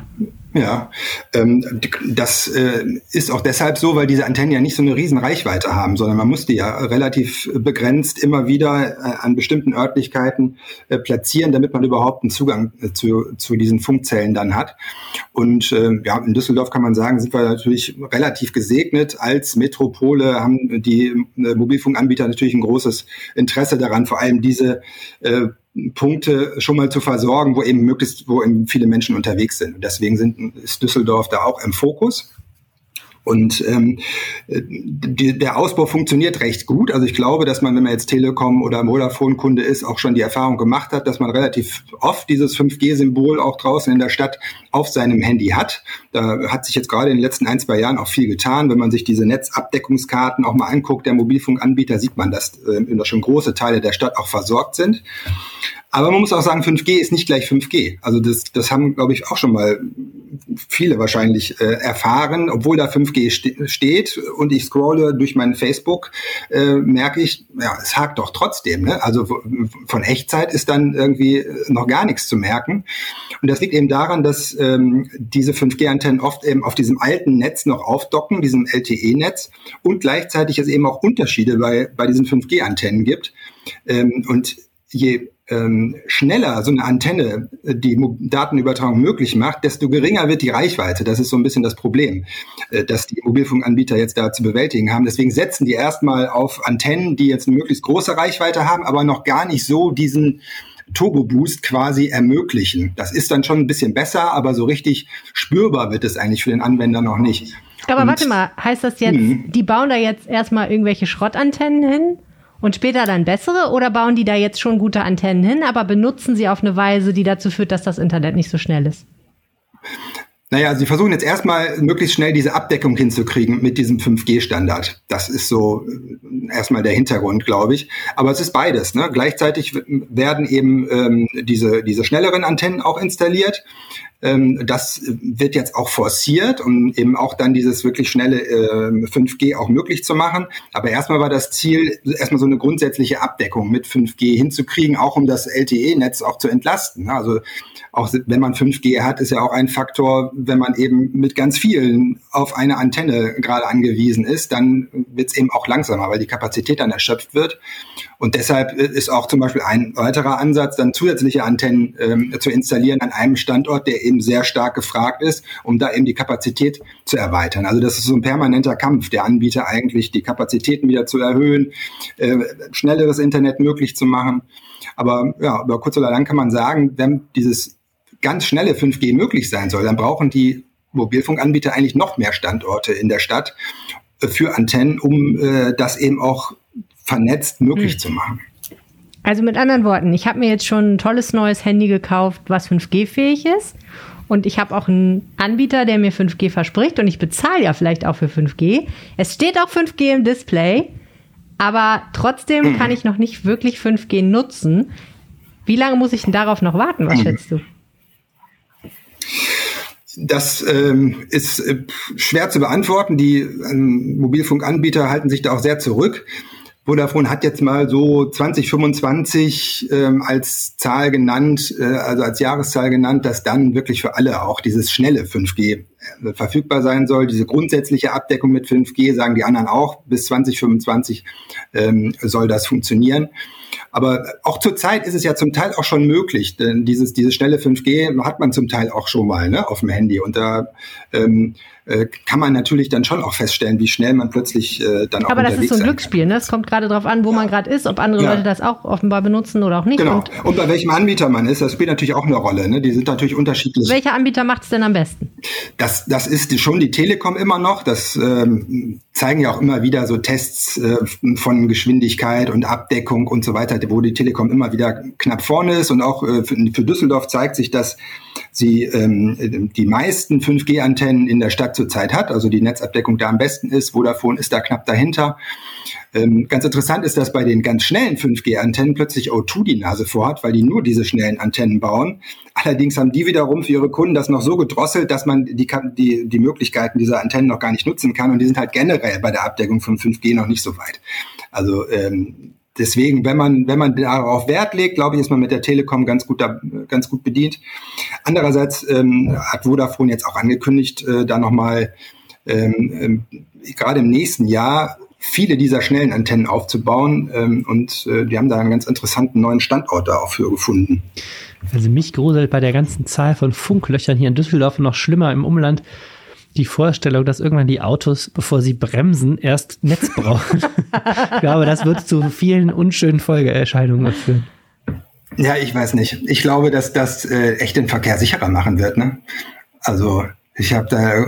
Ja, ähm, das äh, ist auch deshalb so, weil diese Antennen ja nicht so eine riesen Reichweite haben, sondern man muss die ja relativ begrenzt immer wieder äh, an bestimmten Örtlichkeiten äh, platzieren, damit man überhaupt einen Zugang äh, zu, zu diesen Funkzellen dann hat. Und äh, ja, in Düsseldorf kann man sagen, sind wir natürlich relativ gesegnet. Als Metropole haben die äh, Mobilfunkanbieter natürlich ein großes Interesse daran, vor allem diese Punkte schon mal zu versorgen, wo eben möglichst, wo eben viele Menschen unterwegs sind. Und deswegen sind, ist Düsseldorf da auch im Fokus. Und ähm, die, der Ausbau funktioniert recht gut. Also ich glaube, dass man, wenn man jetzt Telekom oder Vodafone-Kunde ist, auch schon die Erfahrung gemacht hat, dass man relativ oft dieses 5G-Symbol auch draußen in der Stadt auf seinem Handy hat. Da hat sich jetzt gerade in den letzten ein, zwei Jahren auch viel getan. Wenn man sich diese Netzabdeckungskarten auch mal anguckt, der Mobilfunkanbieter, sieht man, dass äh, schon große Teile der Stadt auch versorgt sind. Aber man muss auch sagen, 5G ist nicht gleich 5G. Also das, das haben, glaube ich, auch schon mal viele wahrscheinlich äh, erfahren. Obwohl da 5G st steht und ich scrolle durch mein Facebook, äh, merke ich, ja, es hakt doch trotzdem. Ne? Also von Echtzeit ist dann irgendwie noch gar nichts zu merken. Und das liegt eben daran, dass ähm, diese 5G-Antennen oft eben auf diesem alten Netz noch aufdocken, diesem LTE-Netz, und gleichzeitig es eben auch Unterschiede bei, bei diesen 5G-Antennen gibt. Ähm, und je ähm, schneller so eine Antenne äh, die Datenübertragung möglich macht, desto geringer wird die Reichweite. Das ist so ein bisschen das Problem, äh, dass die Mobilfunkanbieter jetzt da zu bewältigen haben. Deswegen setzen die erstmal auf Antennen, die jetzt eine möglichst große Reichweite haben, aber noch gar nicht so diesen Turbo Boost quasi ermöglichen. Das ist dann schon ein bisschen besser, aber so richtig spürbar wird es eigentlich für den Anwender noch nicht. Aber Und, warte mal, heißt das jetzt, mh. die bauen da jetzt erstmal irgendwelche Schrottantennen hin? Und später dann bessere oder bauen die da jetzt schon gute Antennen hin, aber benutzen sie auf eine Weise, die dazu führt, dass das Internet nicht so schnell ist? Naja, sie versuchen jetzt erstmal möglichst schnell diese Abdeckung hinzukriegen mit diesem 5G-Standard. Das ist so äh, erstmal der Hintergrund, glaube ich. Aber es ist beides. Ne? Gleichzeitig werden eben ähm, diese, diese schnelleren Antennen auch installiert. Ähm, das wird jetzt auch forciert, um eben auch dann dieses wirklich schnelle äh, 5G auch möglich zu machen. Aber erstmal war das Ziel, erstmal so eine grundsätzliche Abdeckung mit 5G hinzukriegen, auch um das LTE-Netz auch zu entlasten. Also auch wenn man 5G hat, ist ja auch ein Faktor, wenn man eben mit ganz vielen auf eine Antenne gerade angewiesen ist, dann wird es eben auch langsamer, weil die Kapazität dann erschöpft wird. Und deshalb ist auch zum Beispiel ein weiterer Ansatz, dann zusätzliche Antennen ähm, zu installieren an einem Standort, der eben sehr stark gefragt ist, um da eben die Kapazität zu erweitern. Also das ist so ein permanenter Kampf der Anbieter eigentlich, die Kapazitäten wieder zu erhöhen, äh, schnelleres Internet möglich zu machen. Aber ja, über kurz oder lang kann man sagen, wenn dieses ganz schnelle 5G möglich sein soll, dann brauchen die Mobilfunkanbieter eigentlich noch mehr Standorte in der Stadt äh, für Antennen, um äh, das eben auch vernetzt möglich hm. zu machen. Also mit anderen Worten, ich habe mir jetzt schon ein tolles neues Handy gekauft, was 5G-fähig ist. Und ich habe auch einen Anbieter, der mir 5G verspricht. Und ich bezahle ja vielleicht auch für 5G. Es steht auch 5G im Display. Aber trotzdem kann ich noch nicht wirklich 5G nutzen. Wie lange muss ich denn darauf noch warten? Was schätzt du? Das ähm, ist äh, schwer zu beantworten. Die ähm, Mobilfunkanbieter halten sich da auch sehr zurück. Vodafone hat jetzt mal so 2025 ähm, als Zahl genannt, äh, also als Jahreszahl genannt, dass dann wirklich für alle auch dieses schnelle 5G äh, verfügbar sein soll. Diese grundsätzliche Abdeckung mit 5G, sagen die anderen auch, bis 2025 ähm, soll das funktionieren. Aber auch zurzeit ist es ja zum Teil auch schon möglich, denn dieses, dieses schnelle 5G hat man zum Teil auch schon mal ne, auf dem Handy. Und da ähm, äh, kann man natürlich dann schon auch feststellen, wie schnell man plötzlich äh, dann auch Aber das ist so ein Glücksspiel, ne? Es kommt gerade darauf an, wo ja. man gerade ist, ob andere ja. Leute das auch offenbar benutzen oder auch nicht. Genau. Und, und, bei welchem Anbieter man ist, das spielt natürlich auch eine Rolle. Ne? Die sind natürlich unterschiedlich. Welcher Anbieter macht es denn am besten? Das, das ist schon die Telekom immer noch. Das ähm, zeigen ja auch immer wieder so Tests äh, von Geschwindigkeit und Abdeckung und so weiter, wo die Telekom immer wieder knapp vorne ist. Und auch äh, für, für Düsseldorf zeigt sich, dass sie ähm, die meisten 5G-Antennen in der Stadt zurzeit hat, also die Netzabdeckung da am besten ist. Vodafone ist da knapp dahinter. Ähm, ganz interessant ist, dass bei den ganz schnellen 5G-Antennen plötzlich O2 die Nase vorhat, weil die nur diese schnellen Antennen bauen. Allerdings haben die wiederum für ihre Kunden das noch so gedrosselt, dass man die, die, die Möglichkeiten dieser Antennen noch gar nicht nutzen kann. Und die sind halt generell bei der Abdeckung von 5G noch nicht so weit. Also ähm, deswegen, wenn man, wenn man darauf Wert legt, glaube ich, ist man mit der Telekom ganz gut, da, ganz gut bedient. Andererseits ähm, hat Vodafone jetzt auch angekündigt, äh, da nochmal ähm, ähm, gerade im nächsten Jahr viele dieser schnellen Antennen aufzubauen. Ähm, und äh, die haben da einen ganz interessanten neuen Standort da auch für gefunden. Also mich gruselt bei der ganzen Zahl von Funklöchern hier in Düsseldorf noch schlimmer im Umland die Vorstellung, dass irgendwann die Autos, bevor sie bremsen, erst Netz brauchen. [LAUGHS] ich glaube, das wird zu vielen unschönen Folgeerscheinungen führen. Ja, ich weiß nicht. Ich glaube, dass das äh, echt den Verkehr sicherer machen wird. Ne? Also ich habe da,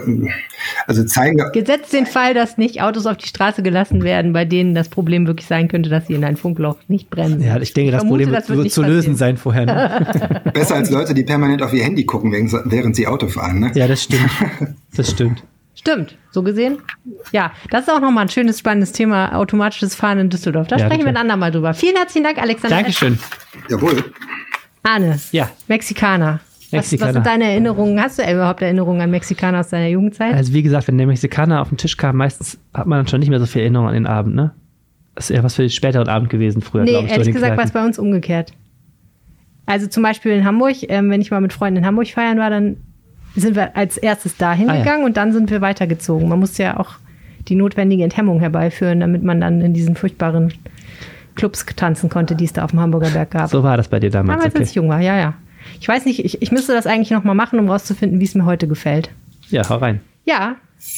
also zeigen. Gesetzt den Fall, dass nicht Autos auf die Straße gelassen werden, bei denen das Problem wirklich sein könnte, dass sie in ein Funkloch nicht bremsen. Ja, ich denke, das Vermute, Problem das wird, wird zu passieren. lösen sein vorher. Ne? [LAUGHS] Besser als Leute, die permanent auf ihr Handy gucken, während sie Auto fahren. Ne? Ja, das stimmt. Das stimmt. Stimmt, so gesehen. Ja, das ist auch nochmal ein schönes, spannendes Thema, automatisches Fahren in Düsseldorf. Da ja, sprechen bitte. wir ein andermal drüber. Vielen herzlichen Dank, Alexander. Dankeschön. Jawohl. Arne. Ja. Mexikaner. Was, was, sind deine Erinnerungen? Hast du überhaupt Erinnerungen an Mexikaner aus deiner Jugendzeit? Also wie gesagt, wenn der Mexikaner auf den Tisch kam, meistens hat man dann schon nicht mehr so viel Erinnerung an den Abend, ne? Das ist eher was für den späteren Abend gewesen früher, nee, glaube ich. ehrlich gesagt war es bei uns umgekehrt. Also zum Beispiel in Hamburg, ähm, wenn ich mal mit Freunden in Hamburg feiern war, dann sind wir als erstes da hingegangen ah, ja. und dann sind wir weitergezogen. Man musste ja auch die notwendige Enthemmung herbeiführen, damit man dann in diesen furchtbaren Clubs tanzen konnte, die es da auf dem Hamburger Berg gab. So war das bei dir damals. Damals, okay. als ich jung war, ja, ja. Ich weiß nicht, ich, ich müsste das eigentlich nochmal machen, um rauszufinden, wie es mir heute gefällt. Ja, hau rein. Ja,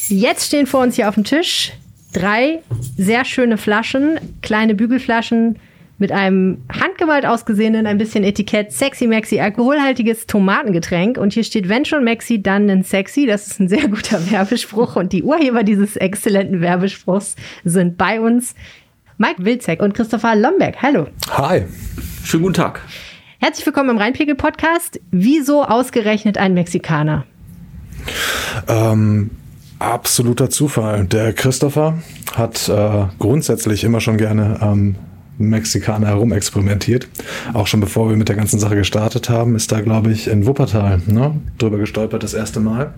jetzt stehen vor uns hier auf dem Tisch drei sehr schöne Flaschen, kleine Bügelflaschen mit einem handgemalt ausgesehenen, ein bisschen Etikett, Sexy Maxi, alkoholhaltiges Tomatengetränk. Und hier steht, wenn schon Maxi, dann ein Sexy. Das ist ein sehr guter [LAUGHS] Werbespruch. Und die Urheber dieses exzellenten Werbespruchs sind bei uns Mike Wilczek und Christopher Lomberg. Hallo. Hi. Schönen guten Tag. Herzlich willkommen im Rheinpegel-Podcast. Wieso ausgerechnet ein Mexikaner? Ähm, absoluter Zufall. Der Christopher hat äh, grundsätzlich immer schon gerne ähm, Mexikaner herumexperimentiert. Auch schon bevor wir mit der ganzen Sache gestartet haben, ist da, glaube ich, in Wuppertal ne, drüber gestolpert das erste Mal.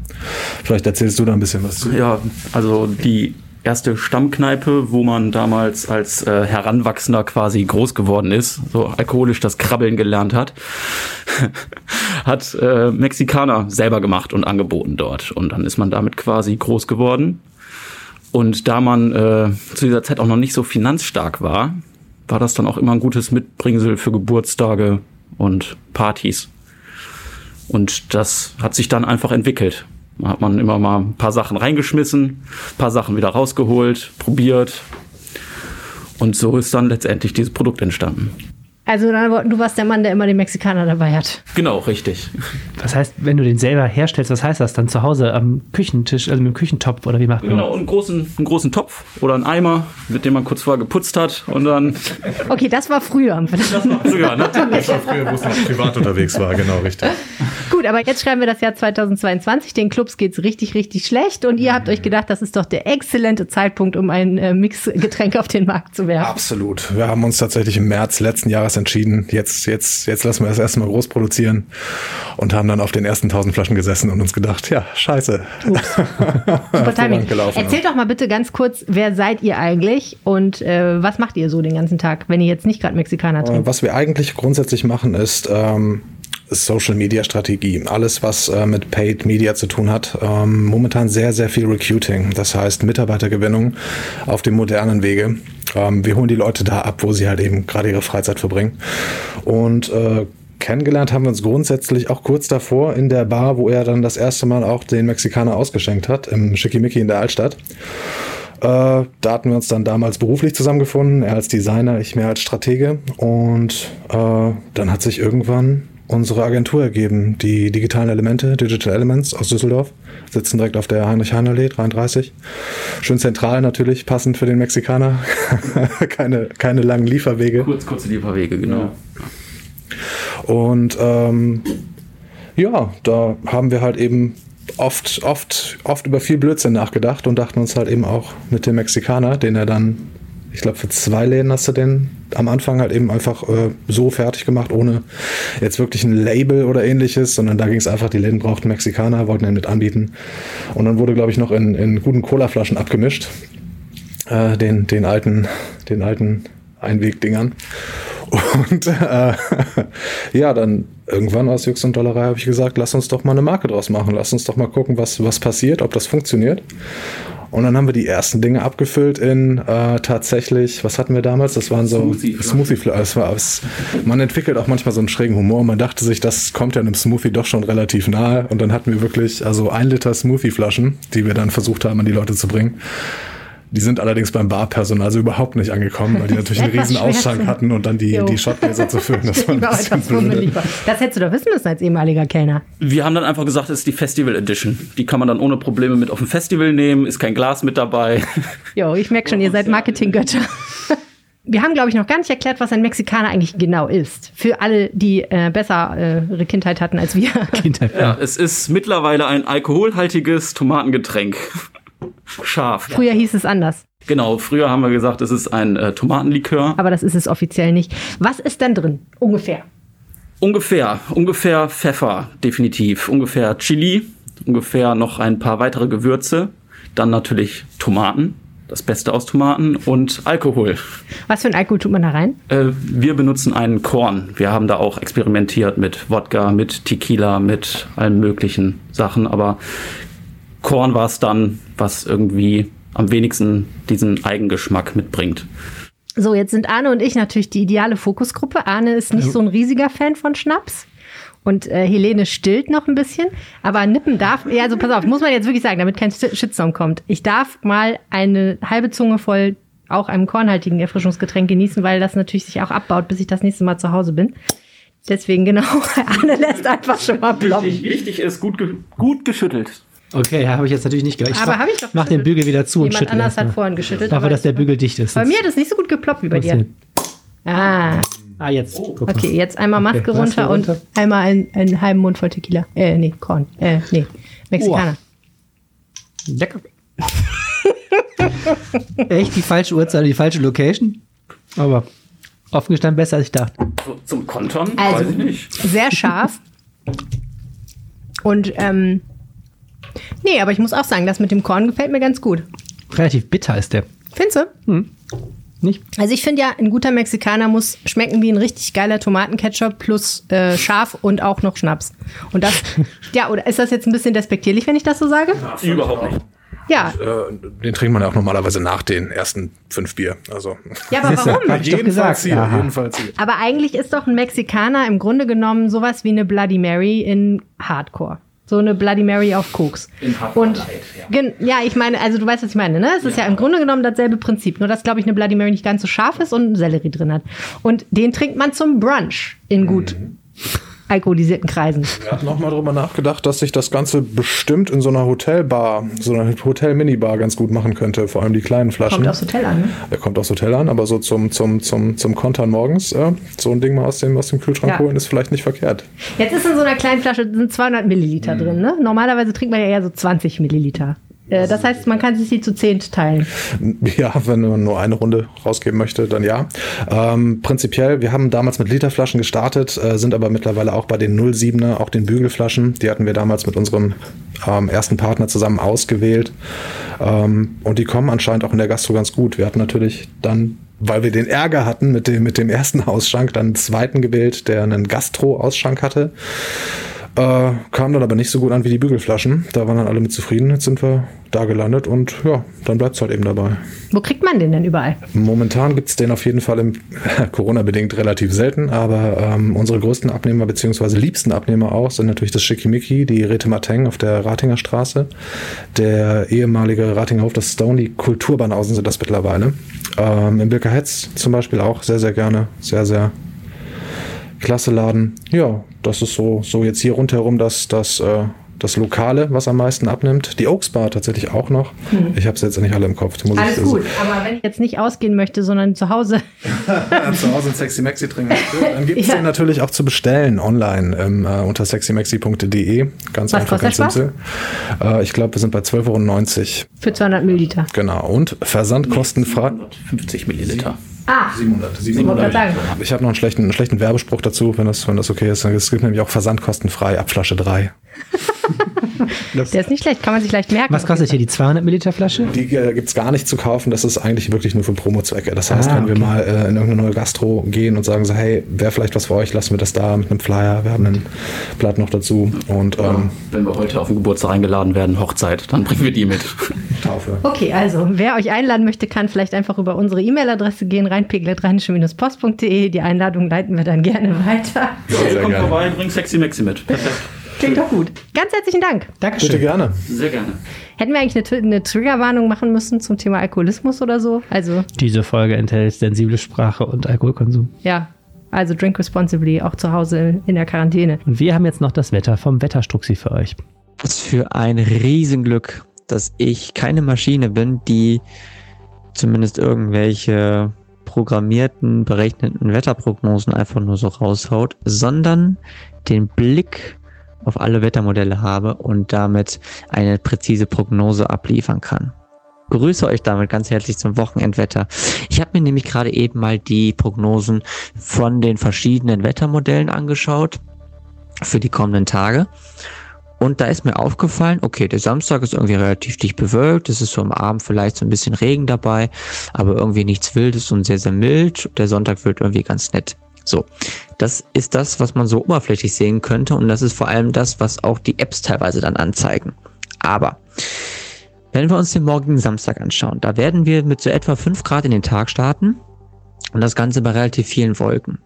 Vielleicht erzählst du da ein bisschen was zu. Ja, also die erste Stammkneipe, wo man damals als äh, Heranwachsender quasi groß geworden ist, so alkoholisch das Krabbeln gelernt hat, [LAUGHS] hat äh, Mexikaner selber gemacht und angeboten dort. Und dann ist man damit quasi groß geworden. Und da man äh, zu dieser Zeit auch noch nicht so finanzstark war, war das dann auch immer ein gutes Mitbringsel für Geburtstage und Partys. Und das hat sich dann einfach entwickelt. Da hat man immer mal ein paar Sachen reingeschmissen, ein paar Sachen wieder rausgeholt, probiert. Und so ist dann letztendlich dieses Produkt entstanden. Also du warst der Mann, der immer den Mexikaner dabei hat. Genau, richtig. Was heißt, wenn du den selber herstellst, was heißt das dann zu Hause am Küchentisch, also mit dem Küchentopf oder wie macht man Genau, einen großen, einen großen Topf oder einen Eimer, mit dem man kurz vorher geputzt hat und dann. [LAUGHS] Okay, das war früher. Das war früher, ne? [LAUGHS] Das war früher, wo es noch [LAUGHS] privat unterwegs war, genau, richtig. Gut, aber jetzt schreiben wir das Jahr 2022. Den Clubs geht es richtig, richtig schlecht und ihr habt euch gedacht, das ist doch der exzellente Zeitpunkt, um ein äh, Mixgetränk auf den Markt zu werfen. Absolut. Wir haben uns tatsächlich im März letzten Jahres entschieden, jetzt, jetzt, jetzt lassen wir das erstmal groß produzieren und haben dann auf den ersten 1000 Flaschen gesessen und uns gedacht, ja, scheiße. [LAUGHS] Super Timing. Erzählt doch mal bitte ganz kurz, wer seid ihr eigentlich und äh, was macht ihr so den ganzen Tag, wenn ihr jetzt nicht gerade Mexikaner trinkt? Was wir eigentlich grundsätzlich machen, ist ähm, Social Media Strategie. Alles, was äh, mit Paid Media zu tun hat. Ähm, momentan sehr, sehr viel Recruiting. Das heißt Mitarbeitergewinnung auf dem modernen Wege. Ähm, wir holen die Leute da ab, wo sie halt eben gerade ihre Freizeit verbringen. Und äh, kennengelernt haben wir uns grundsätzlich auch kurz davor in der Bar, wo er dann das erste Mal auch den Mexikaner ausgeschenkt hat, im Schickimicki in der Altstadt. Äh, da hatten wir uns dann damals beruflich zusammengefunden, er als Designer, ich mehr als Stratege. Und äh, dann hat sich irgendwann unsere Agentur ergeben, die digitalen Elemente, Digital Elements aus Düsseldorf, sitzen direkt auf der Heinrich-Heine-Allee 33. Schön zentral natürlich, passend für den Mexikaner. [LAUGHS] keine, keine langen Lieferwege. Kurz, kurze Lieferwege, genau. Und ähm, ja, da haben wir halt eben oft, oft, oft über viel Blödsinn nachgedacht und dachten uns halt eben auch mit dem Mexikaner, den er dann ich glaube, für zwei Läden hast du den am Anfang halt eben einfach äh, so fertig gemacht, ohne jetzt wirklich ein Label oder ähnliches, sondern da ging es einfach, die Läden brauchten Mexikaner, wollten den mit anbieten. Und dann wurde, glaube ich, noch in, in guten Colaflaschen abgemischt. Äh, den, den alten, den alten Einwegdingern. Und äh, [LAUGHS] ja, dann irgendwann aus Jux und Dollerei habe ich gesagt, lass uns doch mal eine Marke draus machen. Lass uns doch mal gucken, was, was passiert, ob das funktioniert. Und dann haben wir die ersten Dinge abgefüllt in äh, tatsächlich, was hatten wir damals? Das waren so Smoothie. Smoothie es war, es, man entwickelt auch manchmal so einen schrägen Humor. Man dachte sich, das kommt ja einem Smoothie doch schon relativ nahe. Und dann hatten wir wirklich also ein Liter Smoothie-Flaschen, die wir dann versucht haben, an die Leute zu bringen. Die sind allerdings beim Barpersonal also überhaupt nicht angekommen, weil die [LAUGHS] natürlich einen riesen Ausschank hatten und dann die, die Shotgläser zu füllen. Das [LAUGHS] war ein bisschen Das hättest du doch wissen müssen als ehemaliger Kellner. Wir haben dann einfach gesagt, es ist die Festival Edition. Die kann man dann ohne Probleme mit auf ein Festival nehmen, ist kein Glas mit dabei. [LAUGHS] Jo, ich merke schon, ihr seid Marketinggötter. Wir haben, glaube ich, noch gar nicht erklärt, was ein Mexikaner eigentlich genau ist. Für alle, die äh, besser äh, ihre Kindheit hatten als wir. Kindheit, ja. ja. Es ist mittlerweile ein alkoholhaltiges Tomatengetränk. Scharf. Früher hieß es anders. Genau, früher haben wir gesagt, es ist ein äh, Tomatenlikör. Aber das ist es offiziell nicht. Was ist denn drin? Ungefähr. Ungefähr, ungefähr Pfeffer, definitiv. Ungefähr Chili, ungefähr noch ein paar weitere Gewürze. Dann natürlich Tomaten, das Beste aus Tomaten und Alkohol. Was für ein Alkohol tut man da rein? Äh, wir benutzen einen Korn. Wir haben da auch experimentiert mit Wodka, mit Tequila, mit allen möglichen Sachen. Aber Korn war es dann, was irgendwie am wenigsten diesen Eigengeschmack mitbringt. So, jetzt sind Arne und ich natürlich die ideale Fokusgruppe. Arne ist nicht so ein riesiger Fan von Schnaps. Und äh, Helene stillt noch ein bisschen. Aber Nippen darf, ja, also pass auf, muss man jetzt wirklich sagen, damit kein Shitstorm kommt. Ich darf mal eine halbe Zunge voll auch einem kornhaltigen Erfrischungsgetränk genießen, weil das natürlich sich auch abbaut, bis ich das nächste Mal zu Hause bin. Deswegen genau, [LAUGHS] Arne lässt einfach schon mal ploppen. Wichtig, wichtig ist, gut, ge gut geschüttelt. Okay, habe ich jetzt natürlich nicht gleich. Aber habe ich doch Mach den Bügel wieder zu Jemand und schüttel. anders hat vorhin geschüttelt. Dafür, dass der Bügel dicht ist. Bei mir hat es nicht so gut geploppt wie bei dir. Ah. Ah, jetzt. Oh. Okay, jetzt einmal Maske, okay, runter, runter, und einmal einen, einen, halben Mund voll Tequila. Äh, nee, Korn. Äh, nee, Mexikaner. Oh. Lecker. [LAUGHS] Echt die falsche Uhrzeit, die falsche Location? Aber offen gestanden besser als ich dachte. Zum Kontern? Also, Weiß ich nicht. Sehr scharf. Und ähm, Nee, aber ich muss auch sagen, das mit dem Korn gefällt mir ganz gut. Relativ bitter ist der. Findest du? Hm. Nicht? Also ich finde ja, ein guter Mexikaner muss schmecken wie ein richtig geiler Tomatenketchup plus äh, scharf und auch noch Schnaps. Und das, [LAUGHS] ja, oder ist das jetzt ein bisschen despektierlich, wenn ich das so sage? Ja, überhaupt nicht. Ja. Äh, den trinkt man ja auch normalerweise nach den ersten fünf Bier. Also. Ja, aber warum? jedenfalls hier, jedenfalls hier. Aber eigentlich ist doch ein Mexikaner im Grunde genommen sowas wie eine Bloody Mary in Hardcore So eine Bloody Mary auf Koks. Und ja. ja, ich meine, also du weißt, was ich meine, ne? Es ist ja. ja im Grunde genommen dasselbe Prinzip, nur dass, glaube ich, eine Bloody Mary nicht ganz so scharf ist und Sellerie drin hat. Und den trinkt man zum Brunch in gut. Mhm alkoholisierten Kreisen. Wir hatten auch mal drüber nachgedacht, dass sich das Ganze bestimmt in so einer Hotelbar, so einer Hotel-Minibar ganz gut machen könnte, vor allem die kleinen Flaschen. Kommt aufs Hotel an, ne? Ja, kommt aufs Hotel an, aber so zum, zum, zum, zum Kontern morgens, äh, so ein Ding mal aus dem, aus dem Kühlschrank ja. holen, ist vielleicht nicht verkehrt. Jetzt ist in so einer kleinen Flasche sind 200 Milliliter mhm. drin, ne? Normalerweise trinkt man ja eher so 20 Milliliter. Äh, das heißt, man kann sich die zu zehnt teilen. [LAUGHS] Ja, wenn man nur eine Runde rausgeben möchte, dann ja. Ähm, prinzipiell, wir haben damals mit Literflaschen gestartet, äh, sind aber mittlerweile auch bei den 07er, auch den Bügelflaschen. Die hatten wir damals mit unserem ähm, ersten Partner zusammen ausgewählt. Ähm, und die kommen anscheinend auch in der Gastro ganz gut. Wir hatten natürlich dann weil wir den Ärger hatten mit dem, mit dem ersten Ausschank, dann einen zweiten gewählt, der einen Gastro-Ausschank hatte. Äh, kam dann aber nicht so gut an wie die Bügelflaschen. Da waren dann alle mit zufrieden. Jetzt sind wir da gelandet und ja, dann bleibt es halt eben dabei. Wo kriegt man den denn überall? Momentan gibt es den auf jeden Fall im [LAUGHS] Corona-bedingt relativ selten, aber ähm, unsere größten Abnehmer bzw. liebsten Abnehmer auch sind natürlich das Schickimicki, die Rete Mateng auf der Ratinger Straße, der ehemalige Ratinger Hof, das Stone, die Kulturbanausen sind das mittlerweile. Ähm, Im Birker Hetz zum Beispiel auch sehr, sehr gerne, sehr, sehr klasse Laden. Ja, das ist so, so jetzt hier rundherum das, das, äh, das Lokale, was am meisten abnimmt. Die Oaks Bar tatsächlich auch noch. Hm. Ich habe es jetzt nicht alle im Kopf. Alles ich, gut, aber wenn ich jetzt nicht ausgehen möchte, sondern zu Hause. [LAUGHS] zu Hause ein Sexy Maxi trinken möchte, dann gibt es ja. den natürlich auch zu bestellen online ähm, äh, unter sexymaxi.de. Ganz was einfach, ganz simpel. Äh, ich glaube, wir sind bei 12,90 Euro. Für 200 Milliliter. Genau. Und Versand kostenfrei. 50 Milliliter. Ah, 700. 700. Ich habe noch einen schlechten, einen schlechten Werbespruch dazu, wenn das, wenn das okay ist. Es gibt nämlich auch versandkostenfrei ab Flasche 3. [LAUGHS] [LAUGHS] Der ist nicht schlecht, kann man sich leicht merken. Was kostet hier die 200 Milliliter Flasche? Die äh, gibt es gar nicht zu kaufen, das ist eigentlich wirklich nur für Promo-Zwecke. Das heißt, ah, wenn okay. wir mal äh, in irgendeine neue Gastro gehen und sagen so, hey, wäre vielleicht was für euch, lassen wir das da mit einem Flyer, wir haben einen Blatt noch dazu. Und, ja, ähm, wenn wir heute auf den Geburtstag eingeladen werden, Hochzeit, dann bringen wir die mit. [LAUGHS] Taufe. Okay, also wer euch einladen möchte, kann vielleicht einfach über unsere E-Mail-Adresse gehen, reinpegel.rheinische-post.de. Die Einladung leiten wir dann gerne weiter. Ja, kommt vorbei, bring Sexy Maxi mit. Perfekt. Klingt doch gut. Ganz herzlichen Dank. Dankeschön. Bitte gerne. Sehr gerne. Hätten wir eigentlich eine, eine Triggerwarnung machen müssen zum Thema Alkoholismus oder so? Also Diese Folge enthält sensible Sprache und Alkoholkonsum. Ja, also drink responsibly, auch zu Hause in der Quarantäne. Und wir haben jetzt noch das Wetter vom Wetterstruxi für euch. Was für ein Riesenglück, dass ich keine Maschine bin, die zumindest irgendwelche programmierten, berechneten Wetterprognosen einfach nur so raushaut, sondern den Blick auf alle Wettermodelle habe und damit eine präzise Prognose abliefern kann. Grüße euch damit ganz herzlich zum Wochenendwetter. Ich habe mir nämlich gerade eben mal die Prognosen von den verschiedenen Wettermodellen angeschaut für die kommenden Tage. Und da ist mir aufgefallen, okay, der Samstag ist irgendwie relativ dicht bewölkt, es ist so am Abend vielleicht so ein bisschen Regen dabei, aber irgendwie nichts Wildes und sehr, sehr mild. Der Sonntag wird irgendwie ganz nett. So, das ist das, was man so oberflächlich sehen könnte und das ist vor allem das, was auch die Apps teilweise dann anzeigen. Aber wenn wir uns den morgigen Samstag anschauen, da werden wir mit so etwa 5 Grad in den Tag starten und das Ganze bei relativ vielen Wolken.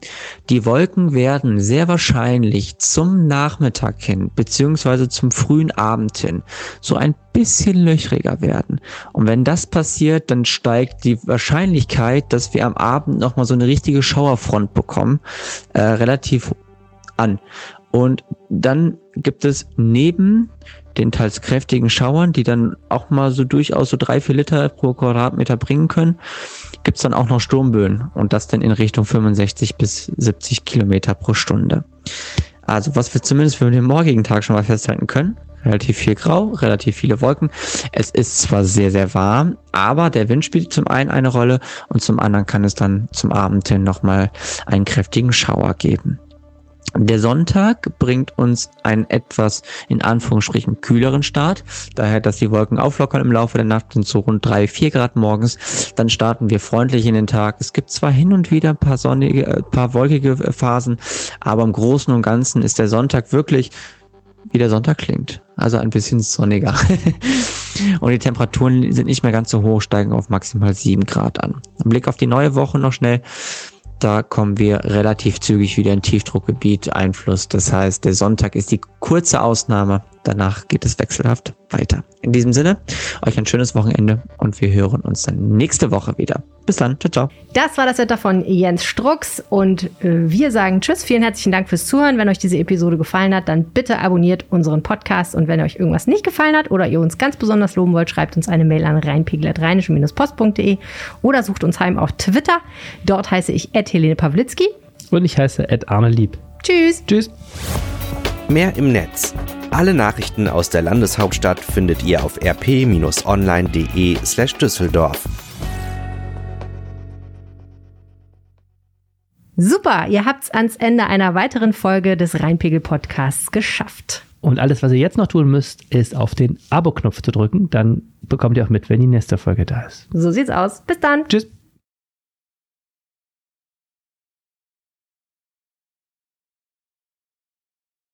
Die Wolken werden sehr wahrscheinlich zum Nachmittag hin, beziehungsweise zum frühen Abend hin, so ein bisschen löchriger werden. Und wenn das passiert, dann steigt die Wahrscheinlichkeit, dass wir am Abend nochmal so eine richtige Schauerfront bekommen, äh, relativ an. Und dann gibt es neben den teils kräftigen Schauern, die dann auch mal so durchaus so drei, vier Liter pro Quadratmeter bringen können, gibt's dann auch noch Sturmböen und das dann in Richtung 65 bis 70 Kilometer pro Stunde. Also was wir zumindest für den morgigen Tag schon mal festhalten können, relativ viel Grau, relativ viele Wolken. Es ist zwar sehr, sehr warm, aber der Wind spielt zum einen eine Rolle und zum anderen kann es dann zum Abend hin nochmal einen kräftigen Schauer geben. Der Sonntag bringt uns einen etwas in Anführungsstrichen kühleren Start, daher, dass die Wolken auflockern im Laufe der Nacht sind so rund drei vier Grad morgens. Dann starten wir freundlich in den Tag. Es gibt zwar hin und wieder ein paar sonnige, äh, paar wolkige Phasen, aber im Großen und Ganzen ist der Sonntag wirklich wie der Sonntag klingt. Also ein bisschen sonniger. [LAUGHS] und die Temperaturen sind nicht mehr ganz so hoch, steigen auf maximal sieben Grad an. Ein Blick auf die neue Woche noch schnell. Da kommen wir relativ zügig wieder in Tiefdruckgebiet Einfluss. Das heißt, der Sonntag ist die kurze Ausnahme. Danach geht es wechselhaft weiter. In diesem Sinne, euch ein schönes Wochenende und wir hören uns dann nächste Woche wieder. Bis dann. Ciao, ciao. Das war das Wetter von Jens Strux und äh, wir sagen Tschüss. Vielen herzlichen Dank fürs Zuhören. Wenn euch diese Episode gefallen hat, dann bitte abonniert unseren Podcast und wenn euch irgendwas nicht gefallen hat oder ihr uns ganz besonders loben wollt, schreibt uns eine Mail an reinpegel-post.de oder sucht uns heim auf Twitter. Dort heiße ich Helene Pawlitzki. Und ich heiße Ed Arne Lieb. Tschüss. Tschüss. Mehr im Netz. Alle Nachrichten aus der Landeshauptstadt findet ihr auf rp-online.de/düsseldorf. Super, ihr habt's ans Ende einer weiteren Folge des Rheinpegel Podcasts geschafft. Und alles, was ihr jetzt noch tun müsst, ist auf den Abo-Knopf zu drücken. Dann bekommt ihr auch mit, wenn die nächste Folge da ist. So sieht's aus. Bis dann. Tschüss.